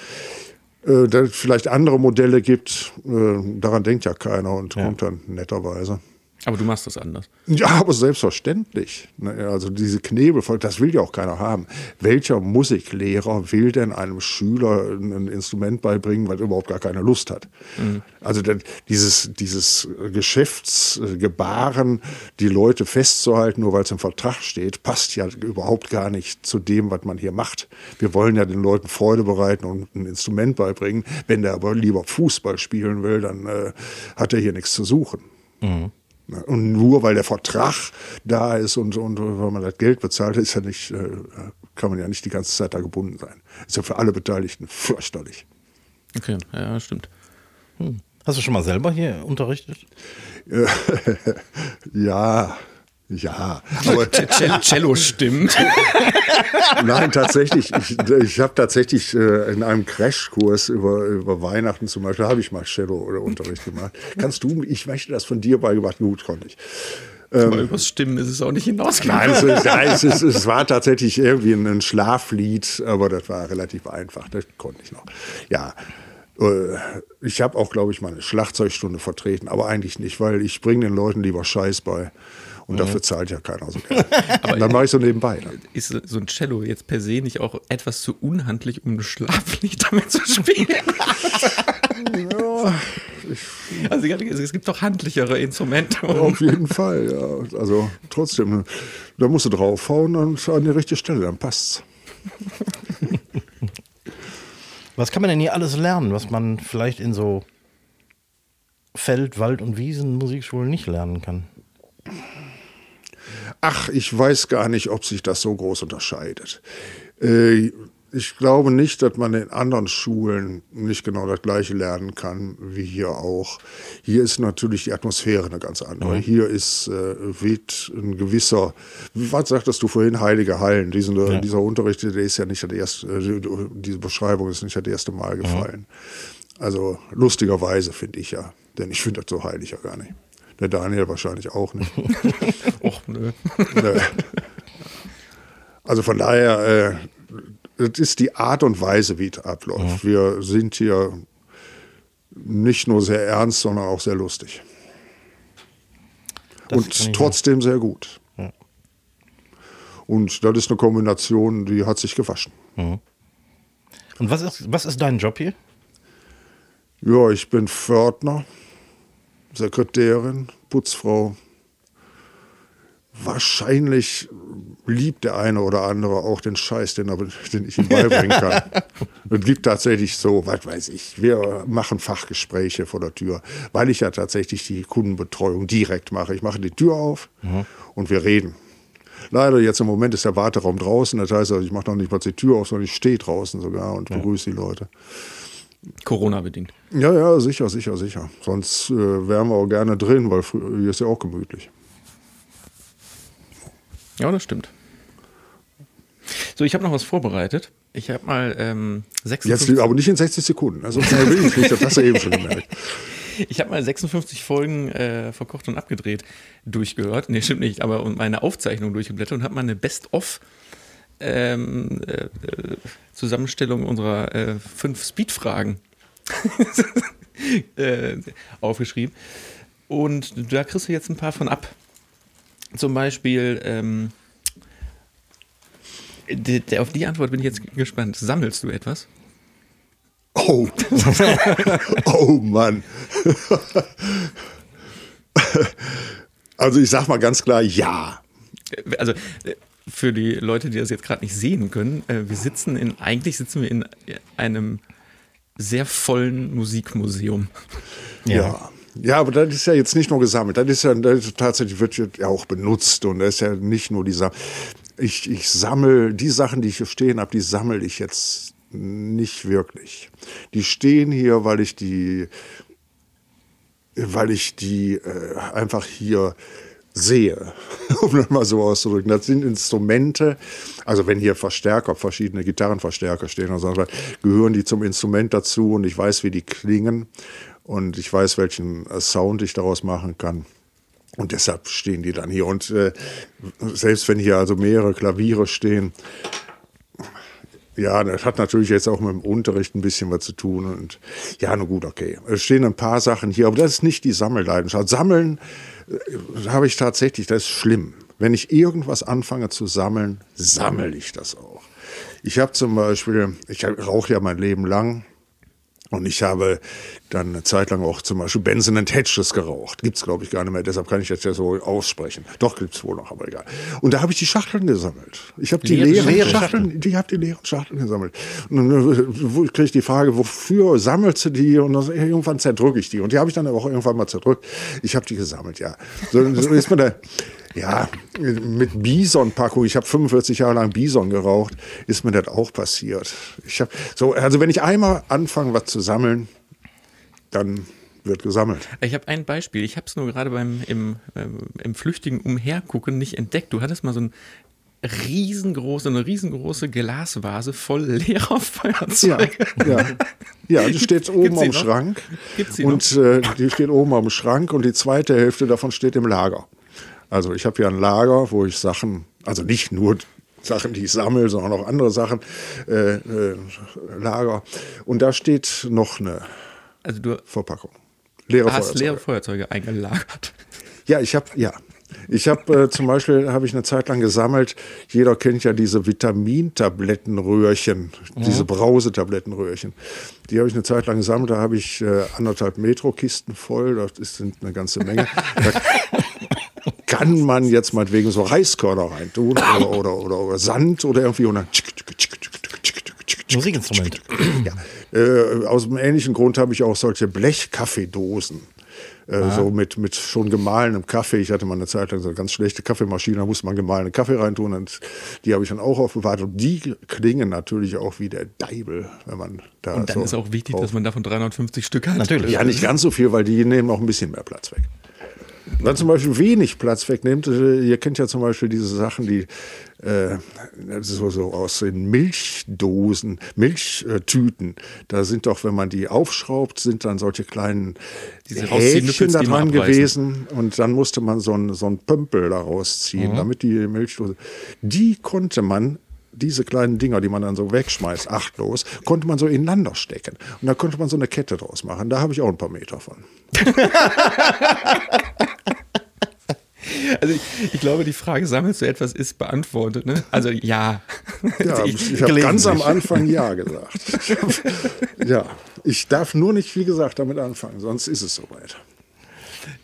äh, da vielleicht andere Modelle gibt, äh, daran denkt ja keiner und ja. kommt dann netterweise. Aber du machst das anders. Ja, aber selbstverständlich. Ne, also diese Knebel, das will ja auch keiner haben. Welcher Musiklehrer will denn einem Schüler ein Instrument beibringen, weil er überhaupt gar keine Lust hat? Mhm. Also dieses, dieses Geschäftsgebaren, die Leute festzuhalten, nur weil es im Vertrag steht, passt ja überhaupt gar nicht zu dem, was man hier macht. Wir wollen ja den Leuten Freude bereiten und ein Instrument beibringen. Wenn der aber lieber Fußball spielen will, dann äh, hat er hier nichts zu suchen. Mhm. Und nur weil der Vertrag da ist und, und weil man das Geld bezahlt, ist ja nicht, äh, kann man ja nicht die ganze Zeit da gebunden sein. Ist ja für alle Beteiligten fürchterlich. Okay, ja, stimmt. Hm. Hast du schon mal selber hier unterrichtet? ja, ja, aber Cello stimmt. Nein, tatsächlich. Ich, ich habe tatsächlich äh, in einem Crashkurs über, über Weihnachten zum Beispiel, habe ich mal Cello oder Unterricht gemacht. Kannst du, ich möchte das von dir beigebracht, gut konnte ich. Ähm, Aber übers Stimmen ist es auch nicht hinausgegangen. Nein, es, ist, ja, es, ist, es, war tatsächlich irgendwie ein Schlaflied, aber das war relativ einfach. Das konnte ich noch. Ja, äh, ich habe auch, glaube ich, mal eine Schlagzeugstunde vertreten, aber eigentlich nicht, weil ich bringe den Leuten lieber Scheiß bei. Und mhm. dafür zahlt ja keiner so gerne. Aber dann mache ich so nebenbei. Dann. Ist so ein Cello jetzt per se nicht auch etwas zu unhandlich, um ein Schlaflied damit zu spielen? ja, also es gibt doch handlichere Instrumente. Auf jeden Fall, ja. Also trotzdem, da musst du draufhauen und an die richtige Stelle, dann passt's. Was kann man denn hier alles lernen, was man vielleicht in so Feld-, Wald- und Wiesen-Musikschulen nicht lernen kann? Ach, ich weiß gar nicht, ob sich das so groß unterscheidet. Äh, ich glaube nicht, dass man in anderen Schulen nicht genau das Gleiche lernen kann wie hier auch. Hier ist natürlich die Atmosphäre eine ganz andere. Mhm. Hier ist äh, weht ein gewisser, was sagtest du vorhin, heilige Hallen. Diesen, ja. Dieser Unterricht, der ist ja nicht das erste, äh, diese Beschreibung ist nicht das erste Mal mhm. gefallen. Mhm. Also lustigerweise finde ich ja, denn ich finde das so heilig ja gar nicht. Der Daniel wahrscheinlich auch nicht. Och, nö. Also von daher, äh, das ist die Art und Weise, wie es abläuft. Mhm. Wir sind hier nicht nur sehr ernst, sondern auch sehr lustig. Das und trotzdem sehr gut. Ja. Und das ist eine Kombination, die hat sich gewaschen. Mhm. Und was ist, was ist dein Job hier? Ja, ich bin Pförtner. Sekretärin, Putzfrau. Wahrscheinlich liebt der eine oder andere auch den Scheiß, den, den ich ihm beibringen kann. Es gibt tatsächlich so, was weiß ich, wir machen Fachgespräche vor der Tür, weil ich ja tatsächlich die Kundenbetreuung direkt mache. Ich mache die Tür auf mhm. und wir reden. Leider jetzt im Moment ist der Warteraum draußen, das heißt, also ich mache noch nicht mal die Tür auf, sondern ich stehe draußen sogar und begrüße die Leute. Corona-bedingt. Ja, ja, sicher, sicher, sicher. Sonst äh, wären wir auch gerne drin, weil hier ist ja auch gemütlich. Ja, das stimmt. So, ich habe noch was vorbereitet. Ich habe mal ähm, 56 Jetzt aber nicht in 60 Sekunden. Also will ich nicht, das hast du eben schon gemerkt. Ich habe mal 56 Folgen äh, verkocht und abgedreht durchgehört. Nee, stimmt nicht, aber meine Aufzeichnung durchgeblättert und habe mal eine Best-of ähm, äh, Zusammenstellung unserer äh, fünf Speed-Fragen äh, aufgeschrieben. Und da kriegst du jetzt ein paar von ab. Zum Beispiel, ähm, die, die, auf die Antwort bin ich jetzt gespannt. Sammelst du etwas? Oh, oh Mann. also ich sag mal ganz klar, ja. Also äh, für die Leute, die das jetzt gerade nicht sehen können, äh, wir sitzen in, eigentlich sitzen wir in einem sehr vollen Musikmuseum. Ja. ja. Ja, aber das ist ja jetzt nicht nur gesammelt, das ist ja das ist tatsächlich wird ja auch benutzt und das ist ja nicht nur dieser. Ich, ich sammle die Sachen, die ich hier stehen habe, die sammle ich jetzt nicht wirklich. Die stehen hier, weil ich die, weil ich die äh, einfach hier sehe, um das mal so auszudrücken. Das sind Instrumente, also wenn hier Verstärker, verschiedene Gitarrenverstärker stehen, oder so, gehören die zum Instrument dazu und ich weiß, wie die klingen und ich weiß, welchen Sound ich daraus machen kann. Und deshalb stehen die dann hier. Und äh, selbst wenn hier also mehrere Klaviere stehen, ja, das hat natürlich jetzt auch mit dem Unterricht ein bisschen was zu tun. Und ja, na gut, okay. Es stehen ein paar Sachen hier, aber das ist nicht die Sammelleidenschaft. Sammeln äh, habe ich tatsächlich, das ist schlimm. Wenn ich irgendwas anfange zu sammeln, sammle ich das auch. Ich habe zum Beispiel, ich rauche ja mein Leben lang und ich habe dann eine Zeit lang auch zum Beispiel Benson and Hedges geraucht. Gibt's glaube ich gar nicht mehr, deshalb kann ich das ja so aussprechen. Doch gibt's wohl noch, aber egal. Und da habe ich die Schachteln gesammelt. Ich habe die leeren, leeren Schachteln, die habe die leeren Schachteln gesammelt. Und dann äh, kriege ich die Frage, wofür sammelst du die? Und dann, irgendwann zerdrücke ich die. Und die habe ich dann auch irgendwann mal zerdrückt. Ich habe die gesammelt, ja. So, so ist mir da ja, mit Bison-Packung, ich habe 45 Jahre lang Bison geraucht, ist mir das auch passiert. Ich hab, so, also wenn ich einmal anfange, was zu sammeln, dann wird gesammelt. Ich habe ein Beispiel. Ich habe es nur gerade beim im, äh, im flüchtigen Umhergucken nicht entdeckt. Du hattest mal so ein riesengroße, eine riesengroße Glasvase voll leerer Feuerzeuge. Ja, ja. ja die steht oben am Schrank. Gibt's sie und äh, die steht oben am Schrank und die zweite Hälfte davon steht im Lager. Also ich habe ja ein Lager, wo ich Sachen, also nicht nur Sachen, die ich sammle, sondern auch andere Sachen, äh, äh, Lager. Und da steht noch eine also du Verpackung. Leere hast Feuerzeuge. leere Feuerzeuge eingelagert. Ja, ich habe, ja. Ich habe äh, zum Beispiel, habe ich eine Zeit lang gesammelt, jeder kennt ja diese Vitamintablettenröhrchen, mhm. diese Brausetablettenröhrchen. Die habe ich eine Zeit lang gesammelt, da habe ich äh, anderthalb Metro-Kisten voll, das ist eine ganze Menge. da kann man jetzt meinetwegen so Reiskörner reintun oder, oder, oder, oder Sand oder irgendwie und dann Musikinstrument. Ja. Äh, aus einem ähnlichen Grund habe ich auch solche Blechkaffeedosen. Äh, ah. so mit, mit schon gemahlenem Kaffee. Ich hatte mal eine Zeit lang so eine ganz schlechte Kaffeemaschine, da musste man gemahlenen Kaffee reintun und die habe ich dann auch aufbewahrt. Und die klingen natürlich auch wie der Deibel, wenn man da. Und dann so ist auch wichtig, dass man davon 350 Stück hat. Natürlich. Ja, nicht ganz so viel, weil die nehmen auch ein bisschen mehr Platz weg. Dann zum Beispiel wenig Platz wegnimmt. Äh, ihr kennt ja zum Beispiel diese Sachen, die äh, so, so aus den Milchdosen, Milchtüten. Da sind doch, wenn man die aufschraubt, sind dann solche kleinen diese Häkchen da dran gewesen. Und dann musste man so ein, so ein Pömpel daraus ziehen, mhm. damit die Milchdose. Die konnte man diese kleinen Dinger, die man dann so wegschmeißt, achtlos, konnte man so ineinander stecken. Und da konnte man so eine Kette draus machen. Da habe ich auch ein paar Meter von. Also ich, ich, glaube, die Frage, sammelst du etwas, ist beantwortet. Ne? Also ja. ja ich, ich habe ganz am Anfang ja gesagt. ja, ich darf nur nicht, wie gesagt, damit anfangen, sonst ist es soweit.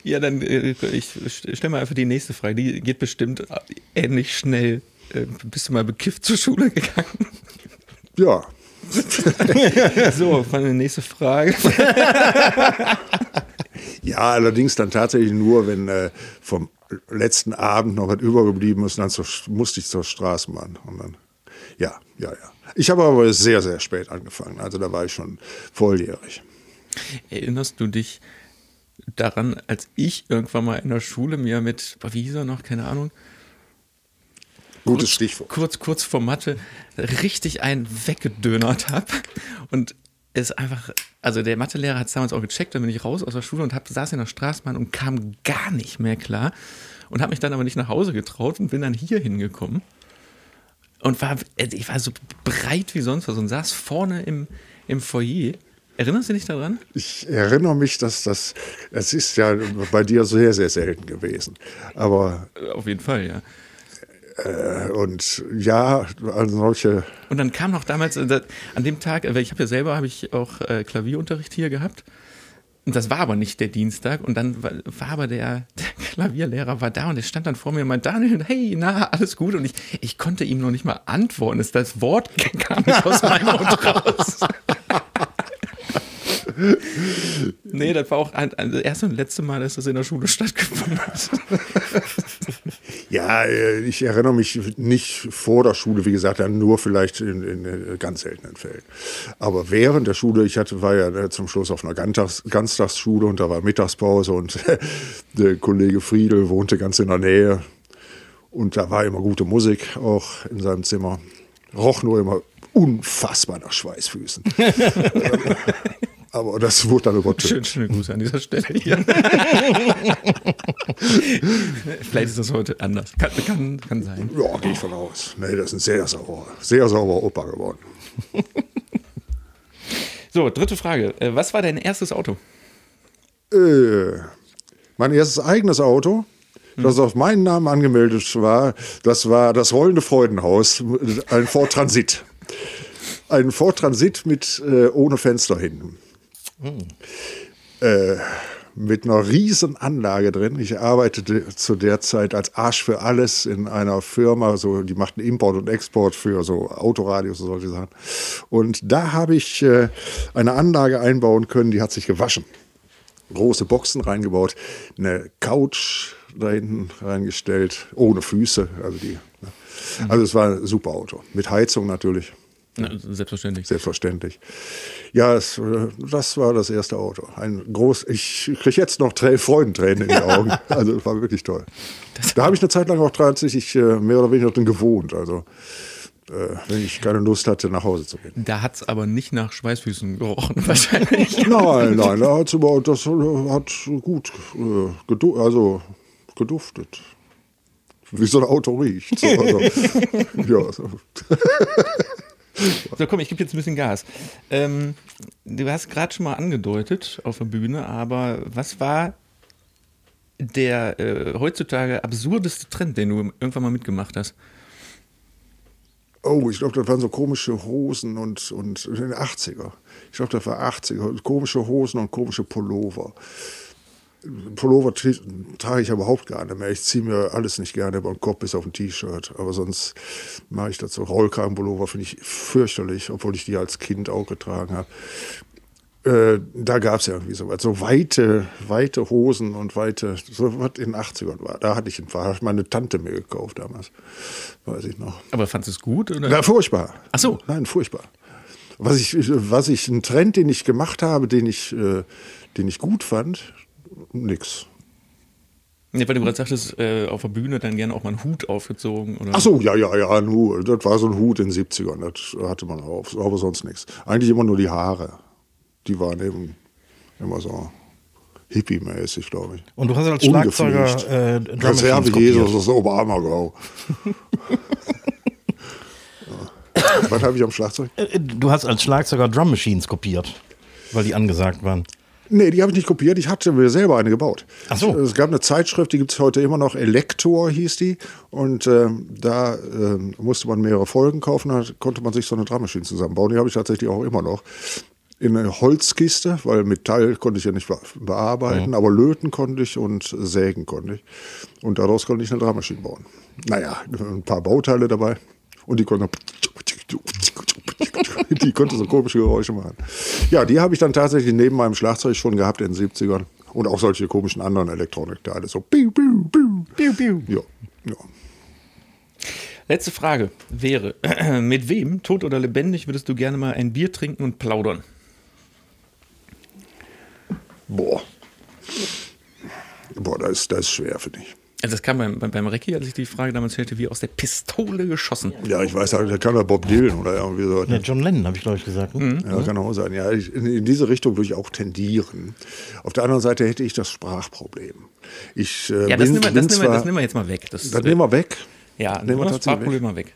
Ja, dann äh, ich stelle mal einfach die nächste Frage. Die geht bestimmt ähnlich schnell. Äh, bist du mal bekifft zur Schule gegangen? Ja. so, meine nächste Frage. ja, allerdings dann tatsächlich nur, wenn äh, vom letzten Abend noch was übergeblieben ist, dann zur, musste ich zur Straßenbahn. Und dann, ja, ja, ja. Ich habe aber sehr, sehr spät angefangen. Also da war ich schon volljährig. Erinnerst du dich daran, als ich irgendwann mal in der Schule mir mit, wie hieß er noch, keine Ahnung, Gutes kurz, Stichwort. Kurz, kurz vor Mathe richtig einen weggedönert habe und es einfach, also der Mathelehrer hat es damals auch gecheckt, dann bin ich raus aus der Schule und hab, saß in der Straßenbahn und kam gar nicht mehr klar und habe mich dann aber nicht nach Hause getraut und bin dann hier hingekommen und war, ich war so breit wie sonst was und saß vorne im, im Foyer Erinnerst du dich daran? Ich erinnere mich, dass das, es ist ja bei dir sehr, sehr selten gewesen. Aber, Auf jeden Fall, ja. Äh, und ja, also solche, Und dann kam noch damals, äh, an dem Tag, äh, weil ich habe ja selber, habe ich auch äh, Klavierunterricht hier gehabt. Und das war aber nicht der Dienstag. Und dann war, war aber der, der Klavierlehrer war da und der stand dann vor mir und meinte, Daniel, hey, na, alles gut. Und ich, ich konnte ihm noch nicht mal antworten. Das Wort kam nicht aus meinem Mund raus. nee, das war auch ein, ein, das erste und letzte Mal, dass das in der Schule stattgefunden hat. ja, äh, ich erinnere mich nicht vor der Schule, wie gesagt, dann nur vielleicht in, in äh, ganz seltenen Fällen. Aber während der Schule, ich hatte, war ja äh, zum Schluss auf einer Ganztags, Ganztagsschule und da war Mittagspause und der Kollege Friedel wohnte ganz in der Nähe und da war immer gute Musik auch in seinem Zimmer. Roch nur immer unfassbar nach Schweißfüßen. Aber das wurde dann übertönt. Schön, schöne Grüße an dieser Stelle hier. Vielleicht ist das heute anders. Kann, kann, kann sein. Ja, gehe ich von aus. Nee, das ist ein sehr sauber, sehr sauber Opa geworden. So, dritte Frage. Äh, Was war dein erstes Auto? Äh, mein erstes eigenes Auto, das auf meinen Namen angemeldet war, das war das Rollende Freudenhaus, ein Ford Transit. Ein Ford Transit mit äh, ohne Fenster hinten. Äh, mit einer riesen Anlage drin. Ich arbeitete zu der Zeit als Arsch für alles in einer Firma, so die machten Import und Export für so Autoradios und solche Sachen. Und da habe ich äh, eine Anlage einbauen können, die hat sich gewaschen große Boxen reingebaut, eine Couch da hinten reingestellt, ohne Füße. Also, die, ne. also es war ein super Auto. Mit Heizung natürlich, Na, selbstverständlich. selbstverständlich. Ja, es, äh, das war das erste Auto. Ein groß, ich kriege jetzt noch Trä Freudentränen in die Augen. Also es war wirklich toll. Da habe ich eine Zeit lang auch tatsächlich äh, mehr oder weniger drin gewohnt. Also äh, wenn ich keine Lust hatte, nach Hause zu gehen. Da hat es aber nicht nach Schweißfüßen gerochen, wahrscheinlich. Nein, nein, da hat's aber, das hat gut äh, gedu also geduftet. Wie so ein Auto riecht. So, also, ja, so. So, komm, ich gebe jetzt ein bisschen Gas. Ähm, du hast gerade schon mal angedeutet auf der Bühne, aber was war der äh, heutzutage absurdeste Trend, den du irgendwann mal mitgemacht hast? Oh, ich glaube, das waren so komische Hosen und, und in den 80er. Ich glaube, das war 80er. Komische Hosen und komische Pullover. Pullover trage ich überhaupt gar nicht mehr. Ich ziehe mir alles nicht gerne über den Kopf bis auf ein T-Shirt. Aber sonst mache ich dazu. Rollkragenpullover finde ich fürchterlich, obwohl ich die als Kind auch getragen habe. Äh, da gab es ja irgendwie so was. So weite, weite Hosen und weite, so was in den 80ern war. Da hatte ich Fahrrad. Hat meine Tante mir gekauft damals. Weiß ich noch. Aber fandest du es gut? Oder? Na, furchtbar. Ach so. Nein, furchtbar. Was ich, was ich, ein Trend, den ich gemacht habe, den ich, äh, den ich gut fand, nix. Ja, weil du gerade sagtest, äh, auf der Bühne dann gerne auch mal einen Hut aufgezogen. Oder? Ach so, ja, ja, ja, ein Hut. Das war so ein Hut in den 70ern, das hatte man auf, aber sonst nichts. Eigentlich immer nur die Haare. Die waren eben immer so hippie-mäßig, glaube ich. Und du hast als Schlagzeuger äh, Machines Jesus kopiert. aus Obama-Go. ja. Was habe ich am Schlagzeug? Äh, Du hast als Schlagzeuger Drum Machines kopiert, weil die angesagt waren. Nee, die habe ich nicht kopiert. Ich hatte mir selber eine gebaut. Ach so. Es gab eine Zeitschrift, die gibt es heute immer noch. Elektor hieß die. Und ähm, da ähm, musste man mehrere Folgen kaufen. Da konnte man sich so eine Drummaschine zusammenbauen. Die habe ich tatsächlich auch immer noch. In eine Holzkiste, weil Metall konnte ich ja nicht be- bearbeiten, aber löten konnte ich und sägen konnte ich. Und daraus konnte ich eine Drummaschine bauen. Naja, ein paar Bauteile dabei. Und die konnte die konnte so komische Geräusche machen. Ja, die habe ich dann tatsächlich neben meinem Schlagzeug schon gehabt in den 70ern. Und auch solche komischen anderen Elektronikteile. So piu, piu, piu. Piu, piu. Ja, ja. Letzte Frage wäre: Mit wem, tot oder lebendig, würdest du gerne mal ein Bier trinken und plaudern? Boah. Boah, das ist, das ist schwer, finde ich. Also, das kam beim, beim, beim Recki, als ich die Frage damals stellte, wie aus der Pistole geschossen. Ja, ich weiß, da kann er Bob Dylan oder irgendwie so. Ja, John Lennon, habe ich glaube ich gesagt. ne? Ja, kann auch sein. Ja, ich, in, in diese Richtung würde ich auch tendieren. Auf der anderen Seite hätte ich das Sprachproblem. Ich, äh, Ja, das bin, nehmen wir, das nehmen wir, zwar, das nehmen wir jetzt mal weg. Das, das nehmen wir weg. ja, nehmen wir das tatsächlich Sprachproblem mal weg.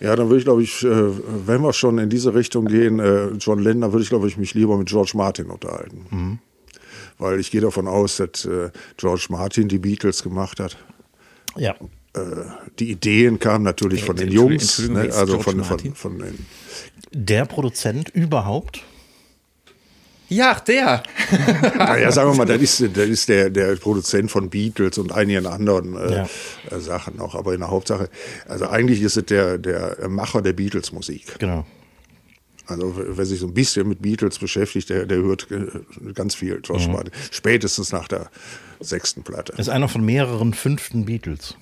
Ja, dann würde ich, glaube ich, äh, wenn wir schon in diese Richtung gehen, äh, John Lennon, würde ich, glaube ich, mich lieber mit George Martin unterhalten. Mhm. Weil ich gehe davon aus, dass äh, George Martin die Beatles gemacht hat. Ja. Die Ideen kamen natürlich von den Jungs, ne? also von, von, von den. Der Produzent überhaupt? Ja, der. naja, sagen wir mal, das ist, das ist der, der Produzent von Beatles und einigen anderen äh, ja. Äh, Sachen noch. Aber in der Hauptsache, also eigentlich ist es der, der Macher der Beatles-Musik. Genau. Also wer sich so ein bisschen mit Beatles beschäftigt, der, der hört äh, ganz viel George mhm. Martin. Spätestens nach der sechsten Platte. Ist einer von mehreren fünften Beatles.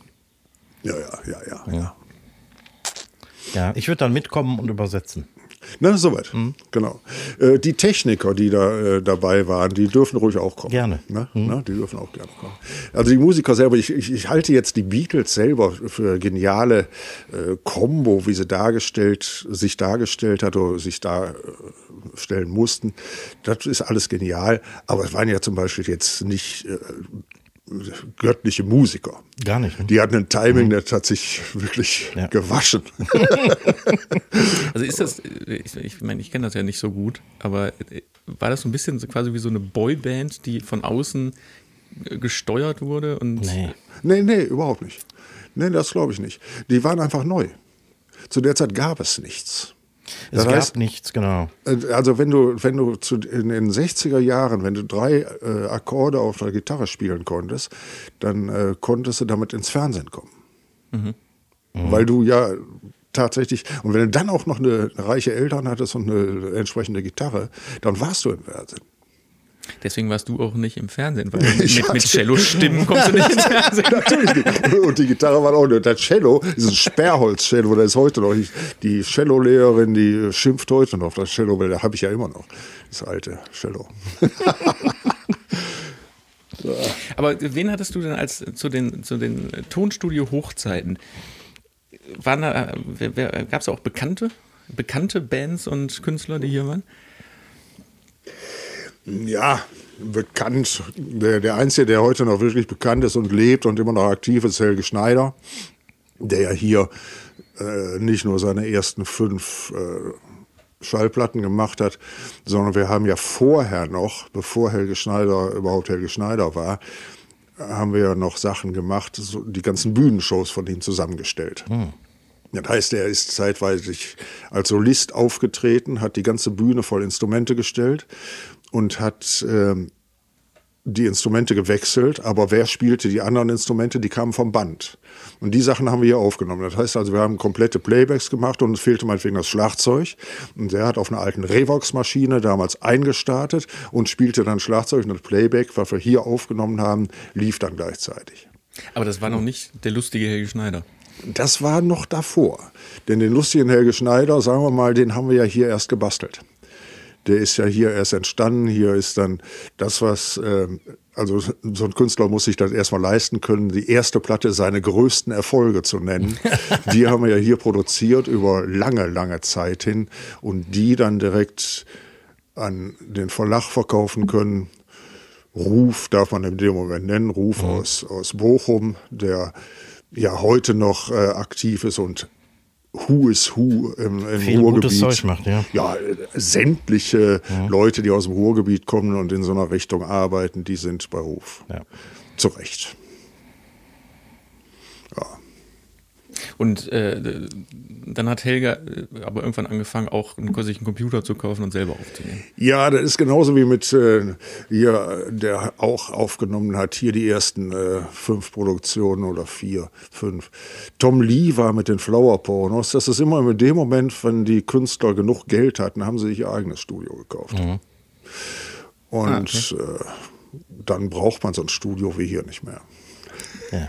Ja, ja, ja, ja. Ja, ja ich würde dann mitkommen und übersetzen. Na, soweit. Mhm. Genau. Äh, die Techniker, die da äh, dabei waren, die dürfen ruhig auch kommen. Gerne. Ne? Mhm. Na, die dürfen auch gerne kommen. Also die Musiker selber, ich, ich, ich halte jetzt die Beatles selber für geniale äh, Combo, wie sie dargestellt, sich dargestellt hat oder sich darstellen mussten. Das ist alles genial. Aber es waren ja zum Beispiel jetzt nicht äh, göttliche Musiker. Gar nicht. Ne? Die hatten ein Timing, mhm. das hat sich wirklich ja. gewaschen. also ist das, ich, ich meine, ich kenne das ja nicht so gut, aber war das so ein bisschen so quasi wie so eine Boyband, die von außen gesteuert wurde? Und nee. Nee, nee, überhaupt nicht. Nee, das glaube ich nicht. Die waren einfach neu. Zu der Zeit gab es nichts. Es das gab heißt, nichts, genau. Äh, also wenn du, wenn du zu, in den 60er Jahren, wenn du drei äh, Akkorde auf der Gitarre spielen konntest, dann äh, konntest du damit ins Fernsehen kommen. Mhm. Mhm. Weil du ja tatsächlich, und wenn du dann auch noch eine, eine reiche Eltern hattest und eine entsprechende Gitarre, dann warst du im Fernsehen. Deswegen warst du auch nicht im Fernsehen, weil mit, mit Cello-Stimmen kommst du nicht ins Fernsehen. Natürlich nicht. Und die Gitarre war auch nicht. Das Cello ist ein Sperrholz-Cello, das ist heute noch. nicht. die Cello-Lehrerin, die schimpft heute noch auf das Cello, weil da habe ich ja immer noch. Das alte Cello. Aber wen hattest du denn als zu den, zu den Tonstudio-Hochzeiten? da, gab es auch bekannte, bekannte Bands und Künstler, die hier waren? Ja, bekannt. Der, der Einzige, der heute noch wirklich bekannt ist und lebt und immer noch aktiv ist, Helge Schneider, der ja hier äh, nicht nur seine ersten fünf äh, Schallplatten gemacht hat, sondern wir haben ja vorher noch, bevor Helge Schneider überhaupt Helge Schneider war, haben wir ja noch Sachen gemacht, so die ganzen Bühnenshows von ihm zusammengestellt. Hm. Das heißt, er ist zeitweise als Solist aufgetreten, hat die ganze Bühne voll Instrumente gestellt und hat ähm, die Instrumente gewechselt, aber wer spielte die anderen Instrumente? Die kamen vom Band. Und die Sachen haben wir hier aufgenommen. Das heißt also, wir haben komplette Playbacks gemacht und es fehlte meinetwegen das Schlagzeug. Und der hat auf einer alten Revox-Maschine damals eingestartet und spielte dann Schlagzeug und das Playback, was wir hier aufgenommen haben, lief dann gleichzeitig. Aber das war noch nicht der lustige Helge Schneider. Das war noch davor. Denn den lustigen Helge Schneider, sagen wir mal, den haben wir ja hier erst gebastelt der ist ja hier erst entstanden. Hier ist dann das, was, äh, also so ein Künstler muss sich das erstmal leisten können, die erste Platte seine größten Erfolge zu nennen. die haben wir ja hier produziert über lange, lange Zeit hin und die dann direkt an den Verlag verkaufen können. Ruf darf man in dem Moment nennen, Ruf mhm. aus, aus Bochum, der ja heute noch äh, aktiv ist und Who is Who im, im Viel Ruhrgebiet. Gutes Zeug macht, ja. Ja, sämtliche ja. Leute, die aus dem Ruhrgebiet kommen und in so einer Richtung arbeiten, die sind bei Ruf. Ja. Zu Recht. Und äh, dann hat Helga äh, aber irgendwann angefangen, auch einen, sich einen Computer zu kaufen und selber aufzunehmen. Ja, das ist genauso wie mit äh, hier, der auch aufgenommen hat, hier die ersten äh, fünf Produktionen oder vier, fünf. Tom Lee war mit den Flower Pornos. Das ist immer in dem Moment, wenn die Künstler genug Geld hatten, haben sie sich ihr eigenes Studio gekauft. Mhm. Und ah, okay. äh, dann braucht man so ein Studio wie hier nicht mehr. Ja.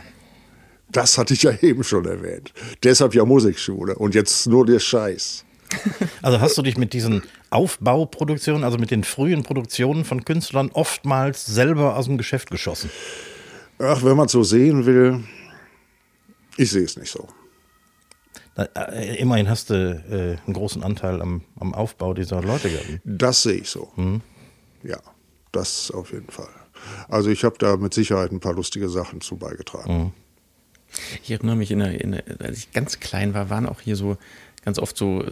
Das hatte ich ja eben schon erwähnt. Deshalb ja Musikschule und jetzt nur der Scheiß. Also hast du dich mit diesen Aufbauproduktionen, also mit den frühen Produktionen von Künstlern oftmals selber aus dem Geschäft geschossen? Ach, wenn man es so sehen will, ich sehe es nicht so. Äh, immerhin hast du äh, einen großen Anteil am, am, Aufbau dieser Leute gehabt. Das sehe ich so. Mhm. Ja, das auf jeden Fall. Also ich habe da mit Sicherheit ein paar lustige Sachen zu beigetragen. Mhm. Ich erinnere mich, in der, in der, als ich ganz klein war, waren auch hier so ganz oft so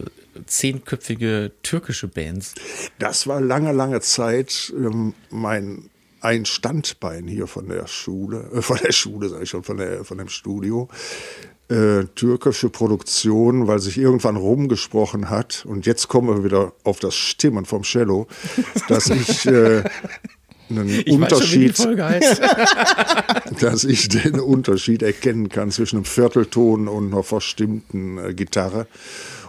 zehnköpfige türkische Bands. Das war lange, lange Zeit ähm, mein ein Standbein hier von der Schule, äh, von der Schule, sage ich schon, von, der, von dem Studio. Äh, türkische Produktion, weil sich irgendwann rumgesprochen hat, und jetzt kommen wir wieder auf das Stimmen vom Cello, dass ich äh, einen Ich Unterschied, schon, dass ich den Unterschied erkennen kann zwischen einem Viertelton und einer verstimmten äh, Gitarre.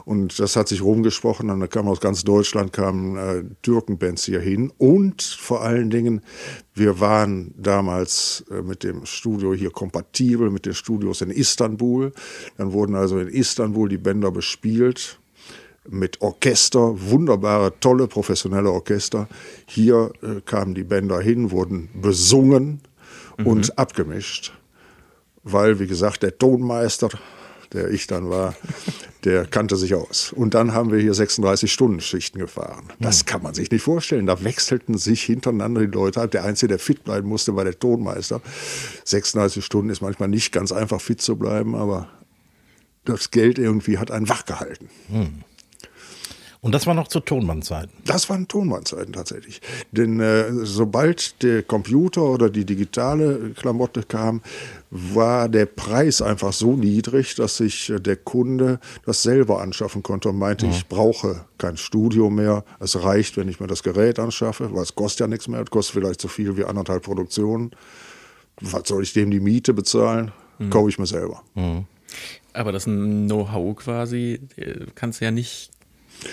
Und das hat sich rumgesprochen. Und da kamen aus ganz Deutschland kamen äh, Türkenbands hier hin. Und vor allen Dingen, wir waren damals äh, mit dem Studio hier kompatibel mit den Studios in Istanbul. Dann wurden also in Istanbul die Bänder bespielt mit Orchester, wunderbare, tolle, professionelle Orchester. Hier äh, kamen die Bänder hin, wurden besungen und abgemischt, weil, wie gesagt, der Tonmeister, der ich dann war, der kannte sich aus. Und dann haben wir hier 36-Stunden-Schichten gefahren. Das kann man sich nicht vorstellen. Da wechselten sich hintereinander die Leute. Der Einzige, der fit bleiben musste, war der Tonmeister. 36 Stunden ist manchmal nicht ganz einfach fit zu bleiben, aber das Geld irgendwie hat einen wach gehalten. Und das war noch zu Tonbandzeiten. Das waren Tonbandzeiten tatsächlich. Denn äh, sobald der Computer oder die digitale Klamotte kam, war der Preis einfach so niedrig, dass sich äh, der Kunde das selber anschaffen konnte und meinte, ich brauche kein Studio mehr. Es reicht, wenn ich mir das Gerät anschaffe, weil es kostet ja nichts mehr. Es kostet vielleicht so viel wie anderthalb Produktionen. Was soll ich dem die Miete bezahlen? Kaufe ich mir selber. Aber das Know-how quasi äh, kannst du ja nicht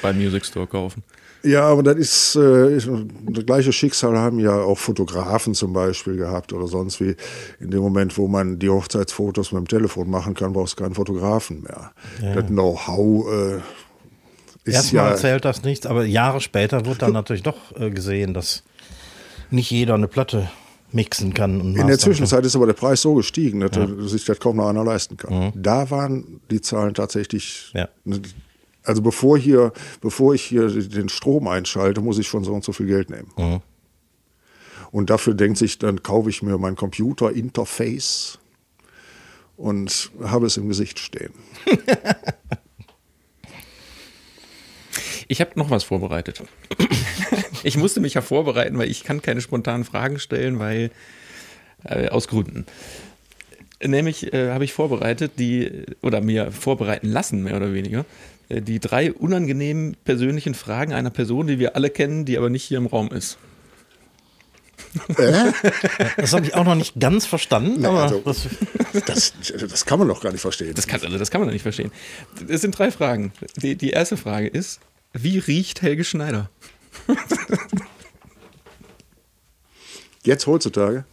beim Music Store kaufen. Ja, aber das ist, äh, das gleiche Schicksal haben ja auch Fotografen zum Beispiel gehabt oder sonst wie. In dem Moment, wo man die Hochzeitsfotos mit dem Telefon machen kann, brauchst du keinen Fotografen mehr. Das Know-how äh, ist Erstmal ja. erzählt das nichts, aber Jahre später wird dann natürlich doch äh, gesehen, dass nicht jeder eine Platte mixen kann. Und In der Zwischenzeit ist aber der Preis so gestiegen, dass sich das kaum noch einer leisten kann. Da waren die Zahlen tatsächlich. Ja. Also bevor hier, bevor ich hier den Strom einschalte, muss ich schon so und so viel Geld nehmen. Und dafür denkt sich, dann kaufe ich mir mein Computer-Interface und habe es im Gesicht stehen. Ich habe noch was vorbereitet. ich musste mich ja vorbereiten, weil ich kann keine spontanen Fragen stellen, weil äh, aus Gründen. Nämlich äh, habe ich vorbereitet, die oder mir vorbereiten lassen, mehr oder weniger, äh, die drei unangenehmen persönlichen Fragen einer Person, die wir alle kennen, die aber nicht hier im Raum ist. Das habe ich auch noch nicht ganz verstanden, aber also- das, Das, das kann man doch gar nicht verstehen. Das kann, also das kann man doch nicht verstehen. Es sind drei Fragen. Die, die erste Frage ist: Wie riecht Helge Schneider? Jetzt heutzutage.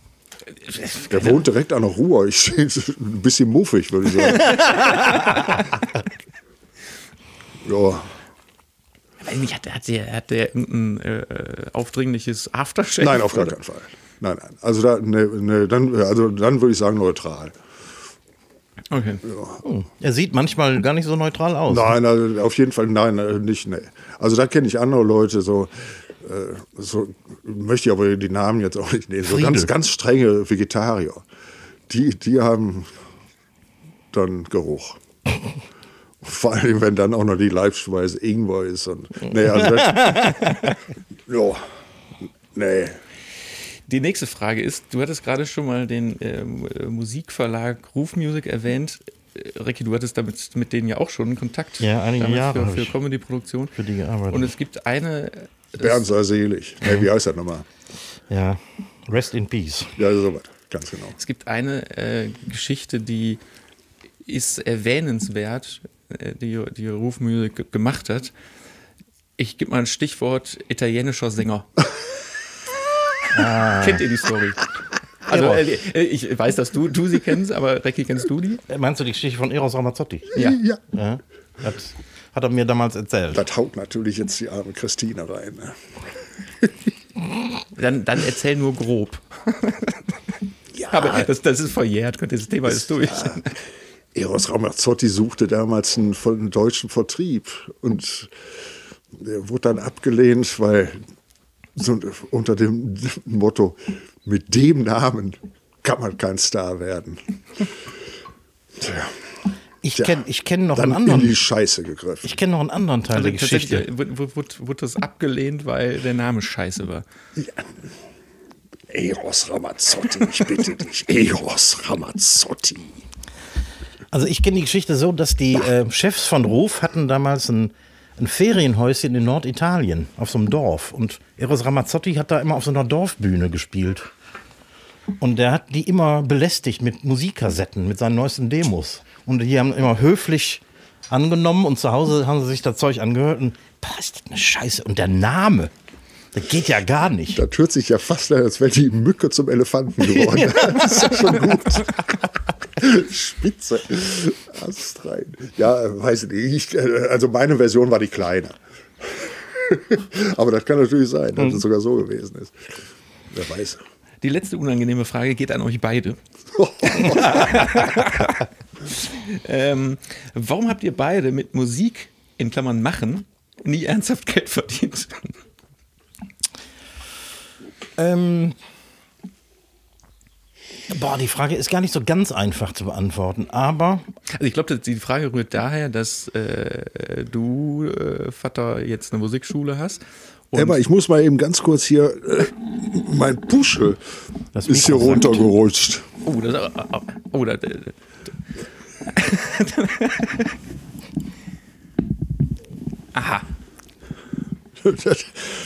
Der wohnt direkt an der Ruhr. Ich stehe ein bisschen muffig, würde ich sagen. ja. Weiß nicht, hat, hat, der, hat der irgendein äh, aufdringliches Aftershave? Nein, auf gar keinen Fall. Nein, nein. Also, da, ne, ne, dann, also dann würde ich sagen neutral. Okay. er sieht manchmal gar nicht so neutral aus. Nein, also auf jeden Fall nein, äh, nicht. Nee. Also da kenne ich andere Leute, so, äh, so möchte ich aber die Namen jetzt auch nicht nehmen. So ganz, ganz strenge Vegetarier. Die, die haben dann Geruch. Vor allem, wenn dann auch noch die Leibspeise Ingwer ist. Und, nee, also das, ja, nee. Die nächste Frage ist: Du hattest gerade schon mal den ähm, äh, Musikverlag Ruf Music erwähnt. Äh, Ricky, du hattest damit mit denen ja auch schon Kontakt. Ja, einige Jahre Für, für Comedy-Produktion. für die gearbeitet. Und es gibt eine. Bernd sei selig. Nee, wie heißt das nochmal? ja, rest in peace. Ja, sowas. Ganz genau. Es gibt eine äh, Geschichte, die ist erwähnenswert, äh, die, die Ruf Music ge- gemacht hat. Ich gebe mal ein Stichwort: italienischer Sänger. Kennt ihr die Story? Also, äh, ich weiß, dass du, du sie kennst, aber Recki, kennst du die? Meinst du die Geschichte von Eros Ramazzotti? Ja. ja. Ja. Das hat er mir damals erzählt. Das haut natürlich jetzt die arme Christine rein. Ne? Dann, dann erzähl nur grob. Ja, Aber das, das ist verjährt, das Thema ist durch. Eros Ramazzotti suchte damals einen, einen deutschen Vertrieb und der wurde dann abgelehnt, weil so unter dem Motto, mit dem Namen kann man kein Star werden. Tja, Ich kenne ich kenn noch dann einen in die anderen. Scheiße gegriffen. Ich kenne noch einen anderen Teil Also der Geschichte. wurde, wurde, wurde das abgelehnt, weil der Name scheiße war. Eros Ramazzotti, ich bitte dich. Eros Ramazzotti. Also ich kenne die Geschichte so, dass die äh, Chefs von Ruf hatten damals ein, ein Ferienhäuschen in Norditalien auf so einem Dorf. Und Eros Ramazzotti hat da immer auf so einer Dorfbühne gespielt. Und der hat die immer belästigt mit Musikkassetten, mit seinen neuesten Demos. Und die haben immer höflich angenommen und zu Hause haben sie sich das Zeug angehört und, boah, ist das eine Scheiße. Und der Name, das geht ja gar nicht. Das hört sich ja fast an, als wäre die Mücke zum Elefanten geworden. Das ist ja schon gut. Spitze. Ast rein. Ja, weiß ich nicht. Ich, äh, also meine Version war die kleine. Aber das kann natürlich sein, dass es sogar so gewesen ist. Wer weiß. Die letzte unangenehme Frage geht an euch beide. ähm, warum habt ihr beide mit Musik, in Klammern machen, nie ernsthaft Geld verdient? Ähm, boah, die Frage ist gar nicht so ganz einfach zu beantworten, aber Also ich glaube, die Frage rührt daher, dass äh, du, äh, Vater, jetzt eine Musikschule hast. Und Emma, ich muss mal eben ganz kurz hier. Äh, mein Puschel ist hier runtergerutscht. oh, das, oh, das, äh, Aha. Das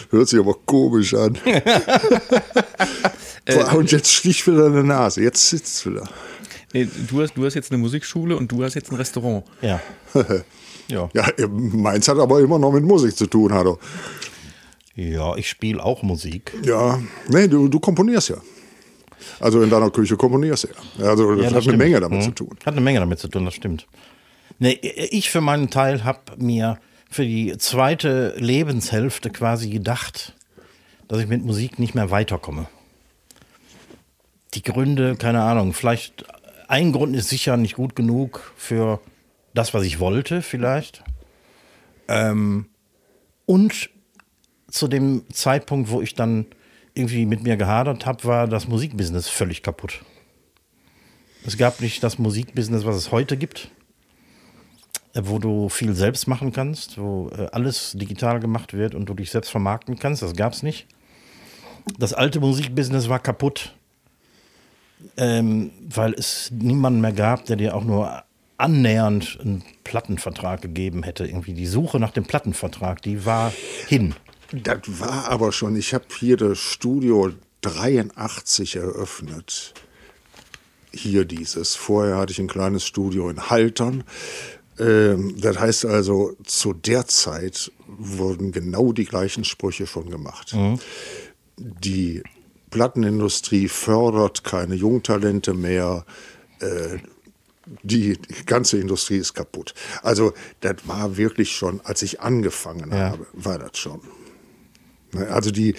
hört sich aber komisch an. Und jetzt sticht wieder eine Nase. Jetzt sitzt wieder. Nee, du, hast, du hast jetzt eine Musikschule und du hast jetzt ein Restaurant. ja. ja. Ja, meins hat aber immer noch mit Musik zu tun, Hallo. Ja, ich spiele auch Musik. Ja, nee, du, du komponierst ja. Also in deiner Küche komponierst du ja. Also das Ja, hat eine stimmt. Menge damit Mhm. zu tun. Hat eine Menge damit zu tun, das stimmt. Nee, ich für meinen Teil habe mir für die zweite Lebenshälfte quasi gedacht, dass ich mit Musik nicht mehr weiterkomme. Die Gründe, keine Ahnung, vielleicht ein Grund ist sicher nicht gut genug für das, was ich wollte, vielleicht. Ähm, und zu dem Zeitpunkt, wo ich dann irgendwie mit mir gehadert habe, war das Musikbusiness völlig kaputt. Es gab nicht das Musikbusiness, was es heute gibt, äh, wo du viel selbst machen kannst, wo äh, alles digital gemacht wird und du dich selbst vermarkten kannst. Das gab es nicht. Das alte Musikbusiness war kaputt, ähm, weil es niemanden mehr gab, der dir auch nur annähernd einen Plattenvertrag gegeben hätte. Irgendwie die Suche nach dem Plattenvertrag, die war hin. Das war aber schon, ich habe hier das Studio 83 eröffnet. Hier dieses. Vorher hatte ich ein kleines Studio in Haltern. Ähm, das heißt also, zu der Zeit wurden genau die gleichen Sprüche schon gemacht. Die Plattenindustrie fördert keine Jungtalente mehr. Äh, die ganze Industrie ist kaputt. Also, das war wirklich schon, als ich angefangen Ja. habe, war das schon. Ne, Also die,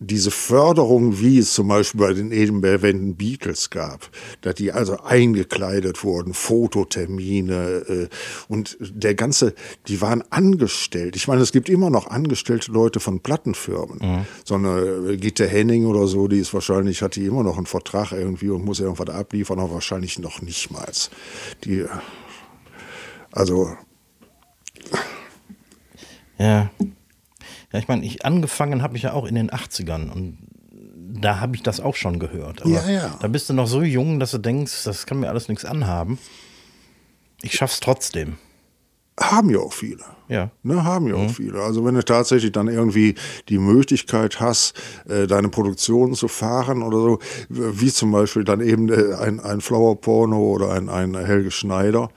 diese Förderung, wie es zum Beispiel bei den eben erwähnten Beatles gab, dass die also eingekleidet wurden, Fototermine äh, und der ganze, die waren angestellt. Ich meine, es gibt immer noch angestellte Leute von Plattenfirmen. So eine äh, Gitte Henning oder so, die ist wahrscheinlich, hat die immer noch einen Vertrag irgendwie und muss irgendwas abliefern, aber wahrscheinlich noch nicht mal. Die, also Ja. Ja, ich meine, ich angefangen habe ich ja auch in den 80ern und da habe ich das auch schon gehört. Aber Ja, ja. Da bist du noch so jung, dass du denkst, das kann mir alles nichts anhaben. Ich schaff's trotzdem. haben ja auch viele. Ja. Ne, haben ja auch viele. Also wenn du tatsächlich dann irgendwie die Möglichkeit hast, äh, deine Produktion zu fahren oder so, wie zum Beispiel dann eben äh, ein, ein Flower Porno oder ein, ein Helge Schneider,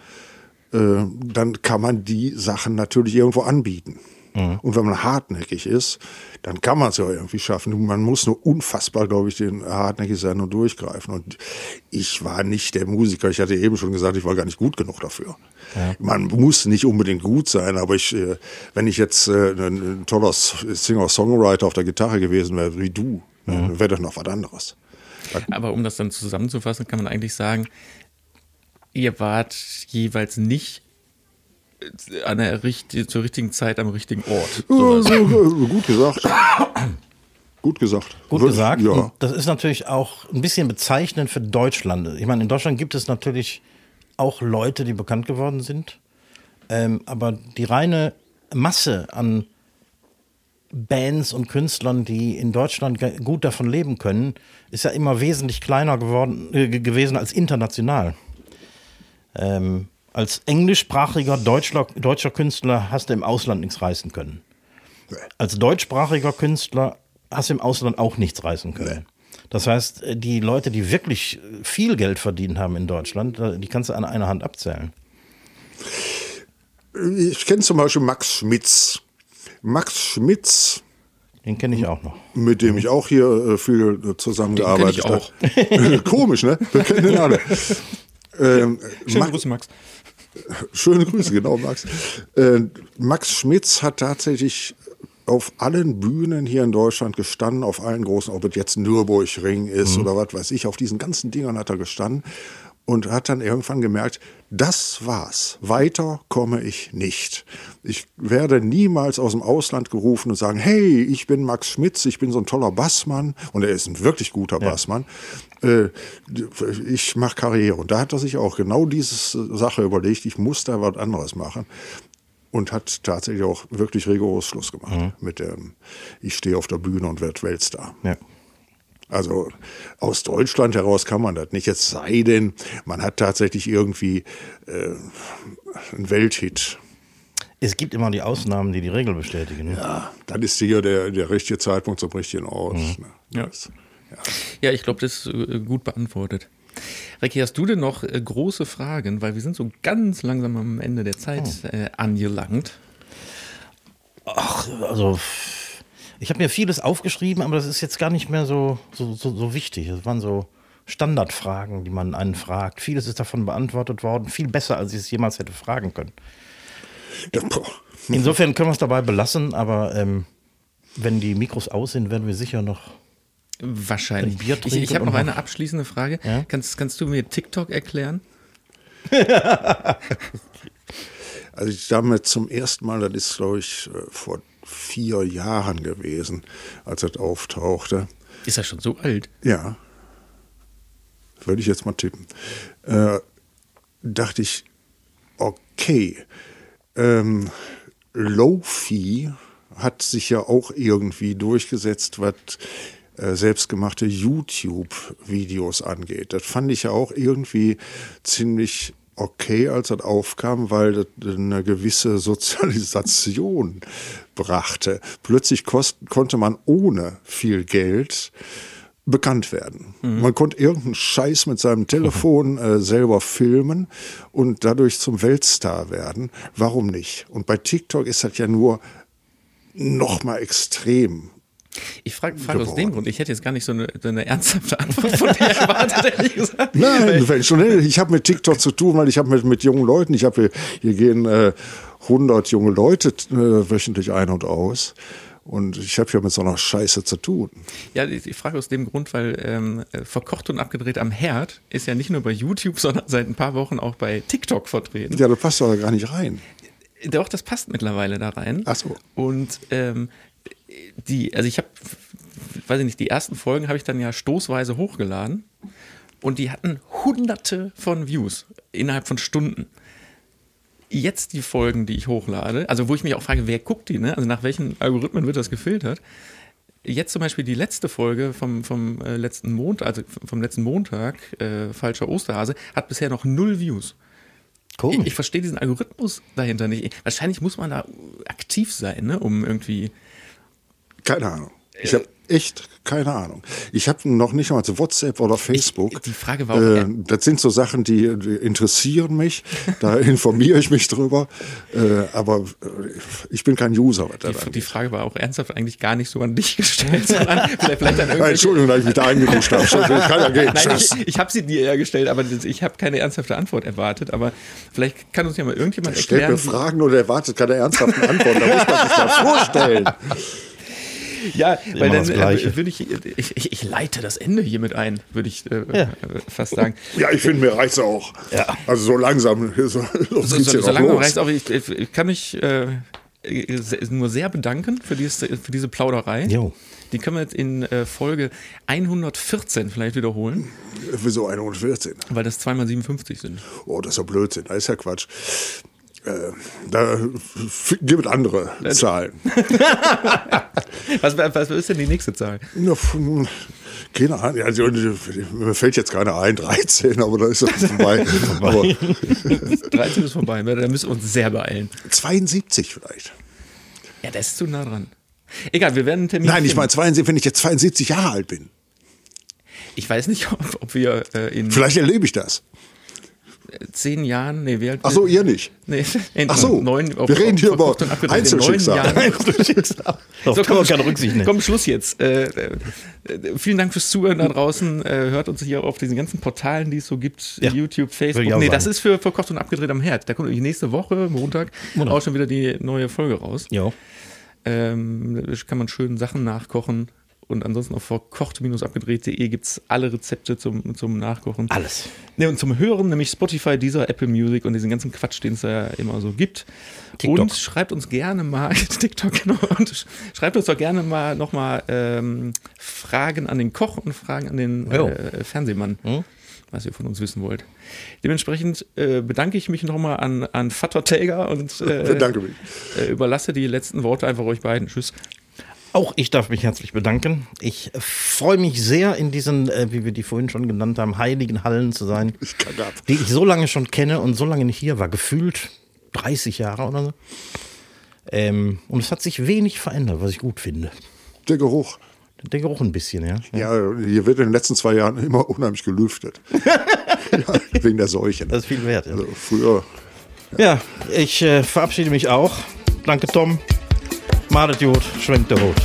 äh, dann kann man die Sachen natürlich irgendwo anbieten. Und wenn man hartnäckig ist, dann kann man es ja irgendwie schaffen. Man muss nur unfassbar, glaube ich, den hartnäckig sein und durchgreifen. Und ich war nicht der Musiker. Ich hatte eben schon gesagt, ich war gar nicht gut genug dafür. Man muss nicht unbedingt gut sein, aber ich, äh, wenn ich jetzt äh, ein, ein toller Singer-Songwriter auf der Gitarre gewesen wäre, wie du, mhm. wäre das noch was anderes. Aber um das dann zusammenzufassen, kann man eigentlich sagen, ihr wart jeweils nicht an der richt zur richtigen Zeit am richtigen Ort. So, gut gesagt. Gut gesagt. Gut gesagt. Ja. Das ist natürlich auch ein bisschen bezeichnend für Deutschland. Ich meine, in Deutschland gibt es natürlich auch Leute, die bekannt geworden sind. Ähm, aber die reine Masse an Bands und Künstlern, die in Deutschland gut davon leben können, ist ja immer wesentlich kleiner geworden, äh, ge- gewesen als international. Ähm, als englischsprachiger deutscher, deutscher Künstler hast du im Ausland nichts reißen können. Als deutschsprachiger Künstler hast du im Ausland auch nichts reißen können. Das heißt, die Leute, die wirklich viel Geld verdient haben in Deutschland, die kannst du an einer Hand abzählen. Ich kenne zum Beispiel Max Schmitz. Max Schmitz, Den kenne ich auch noch. mit dem ich auch hier äh, viel äh, zusammengearbeitet habe. Komisch, ne? Wir kennen den alle. Ähm, Schöne Ma- Grüße, Max. Schöne Grüße, genau, Max. Äh, Max Schmitz hat tatsächlich auf allen Bühnen hier in Deutschland gestanden, auf allen großen, ob es jetzt Nürburgring ist oder was weiß ich, auf diesen ganzen Dingern hat er gestanden und hat dann irgendwann gemerkt, das war's. Weiter komme ich nicht. Ich werde niemals aus dem Ausland gerufen und sagen, hey, ich bin Max Schmitz, ich bin so ein toller Bassmann und er ist ein wirklich guter Bassmann. Äh, ich mache Karriere. Und da hat er sich auch genau diese Sache überlegt, ich muss da was anderes machen. Und hat tatsächlich auch wirklich rigoros Schluss gemacht mit dem, ich stehe auf der Bühne und werde Weltstar. Ja. Also aus Deutschland heraus kann man das nicht. Es sei denn, man hat tatsächlich irgendwie äh, einen Welthit. Es gibt immer die Ausnahmen, die die Regel bestätigen. Ne? Ja, dann ist hier der, der richtige Zeitpunkt zum richtigen Ort. Ne? Ja. Das- Ja, ich glaube, das ist äh, gut beantwortet. Recki, hast du denn noch äh, große Fragen? Weil wir sind so ganz langsam am Ende der Zeit äh, angelangt. Ach, also ich habe mir vieles aufgeschrieben, aber das ist jetzt gar nicht mehr so, so, so, so wichtig. Das waren so Standardfragen, die man einen fragt. Vieles ist davon beantwortet worden, viel besser, als ich es jemals hätte fragen können. Insofern können wir es dabei belassen, aber ähm, wenn die Mikros aus sind, werden wir sicher noch. Wahrscheinlich. Ein Bier ich trinken ich habe noch eine abschließende Frage. Ja? Kannst, kannst du mir TikTok erklären? Also ich damit zum ersten Mal, das ist glaube ich äh, vor vier Jahren gewesen, als das auftauchte. Ist ja schon so alt. Ja. Würde ich jetzt mal tippen. Äh, dachte ich, okay. Ähm, Lofi hat sich ja auch irgendwie durchgesetzt, was äh, selbstgemachte YouTube-Videos angeht. Das fand ich ja auch irgendwie ziemlich okay, als das aufkam, weil das eine gewisse Sozialisation brachte. Plötzlich konnte man ohne viel Geld bekannt werden. Man konnte irgendeinen Scheiß mit seinem Telefon äh, selber filmen und dadurch zum Weltstar werden. Warum nicht? Und bei TikTok ist das ja nur noch mal extrem. Ich frage frag aus dem Grund. Ich hätte jetzt gar nicht so eine, so eine ernsthafte Antwort von dir erwartet, ehrlich gesagt. Nein, schon, ich habe mit TikTok zu tun, weil ich habe mit, mit jungen Leuten, ich habe hier, hier gehen äh, 100 junge Leute äh, wöchentlich ein und aus. Und ich habe ja mit so einer Scheiße zu tun. Ja, ich, ich frage aus dem Grund, weil ähm, äh, verkocht und abgedreht am Herd ist ja nicht nur bei YouTube, sondern seit ein paar Wochen auch bei TikTok vertreten. Ja, das passt doch gar nicht rein. Doch, das passt mittlerweile da rein. Ach so. Und ähm, die, also ich habe, weiß ich nicht, die ersten Folgen habe ich dann ja stoßweise hochgeladen und die hatten hunderte von Views innerhalb von Stunden. Jetzt die Folgen, die ich hochlade, also wo ich mich auch frage, wer guckt die, ne? Also nach welchen Algorithmen wird das gefiltert? Jetzt zum Beispiel die letzte Folge vom, vom äh, letzten Montag, also vom letzten Montag, äh, falscher Osterhase, hat bisher noch null Views. Komisch. Ich, ich verstehe diesen Algorithmus dahinter nicht. Wahrscheinlich muss man da aktiv sein, ne, um irgendwie. Keine Ahnung. Ich habe echt keine Ahnung. Ich habe noch nicht mal zu WhatsApp oder Facebook. die Frage war auch, Äh, das sind so Sachen, die, die interessieren mich. Da informiere ich mich drüber. Äh, aber äh, ich bin kein User. Das Die, die Frage war auch ernsthaft eigentlich gar nicht so an dich gestellt, sondern vielleicht, vielleicht an Nein. Entschuldigung, dass ich mich da eingemischt habe. Kann ja gehen. Nein, ich, ich habe sie dir eher gestellt, aber das- ich habe keine ernsthafte Antwort erwartet. Aber vielleicht kann uns ja mal irgendjemand Stellt erklären. mir Fragen und erwartet keine ernsthaften Antworten. Da muss man sich mal vorstellen. Ja, weil dann äh, würde ich, ich, ich, ich leite das Ende hiermit ein, würde ich äh, Ja. äh, fast sagen. Ja, ich finde, mir reicht's auch. Ja. Also so langsam. So, so So, so, los. reicht auch, ich, ich kann mich, äh, nur sehr bedanken für, dieses, für diese Plauderei. Jo. Die können wir jetzt in äh, Folge 114 vielleicht wiederholen, Wieso 114? weil das zweimal 57 sind. Oh, das ist ja Blödsinn, das ist ja Quatsch. Äh, da gibt es andere Zahlen. Was, was ist denn die nächste Zahl? Ja, Keine Ahnung, also, mir fällt jetzt keine ein, 13, aber da ist es vorbei. aber 13 ist vorbei, da müssen wir uns sehr beeilen. 72 vielleicht. Ja, das ist zu nah dran. Egal, wir werden einen Termin. Nein, ich meine 72, wenn ich jetzt 72 Jahre alt bin. Ich weiß nicht, ob, ob wir äh, in Vielleicht erlebe ich das. Zehn Jahren, nee, wir Ach so, ihr nicht. Nee, in Ach so, neun, wir reden hier über verkocht und abgedreht in neun Einzelschicksal. Jahren. Auf So, kann man komm, keine Rücksicht nehmen. Komm, Schluss jetzt. Äh, äh, vielen Dank fürs Zuhören da draußen. Äh, hört uns hier auf diesen ganzen Portalen, die es so gibt. Ja, YouTube, Facebook. Nee, das sagen. ist für verkocht und abgedreht am Herd. Da kommt nämlich nächste Woche, Montag, Montag. auch schon wieder die neue Folge raus. Jo. Ähm, da kann man schön Sachen nachkochen. Und ansonsten auf verkocht-abgedreht.de gibt es alle Rezepte zum, zum Nachkochen. Alles. Ne, und zum Hören, nämlich Spotify, dieser Apple Music und diesen ganzen Quatsch, den es da immer so gibt. TikTok. Und schreibt uns gerne mal, TikTok, genau, und sch- schreibt uns doch gerne mal nochmal ähm, Fragen an den Koch und Fragen an den äh, Fernsehmann, Hm? was ihr von uns wissen wollt. Dementsprechend äh, bedanke ich mich nochmal an, an Vater Telger und äh, äh, überlasse die letzten Worte einfach euch beiden. Tschüss. Auch ich darf mich herzlich bedanken. Ich freue mich sehr, in diesen, äh, wie wir die vorhin schon genannt haben, heiligen Hallen zu sein, Ich ab. die ich so lange schon kenne und so lange nicht hier war. Gefühlt 30 Jahre oder so. Ähm, und es hat sich wenig verändert, was ich gut finde. Der Geruch. Der Geruch ein bisschen, ja. Ja, hier wird in den letzten zwei Jahren immer unheimlich gelüftet. ja, wegen der Seuchen. Das ist viel wert. Ja, Also früher ja ich äh, verabschiede mich auch. Danke, Tom. Madet gut, schwenkt der Rot.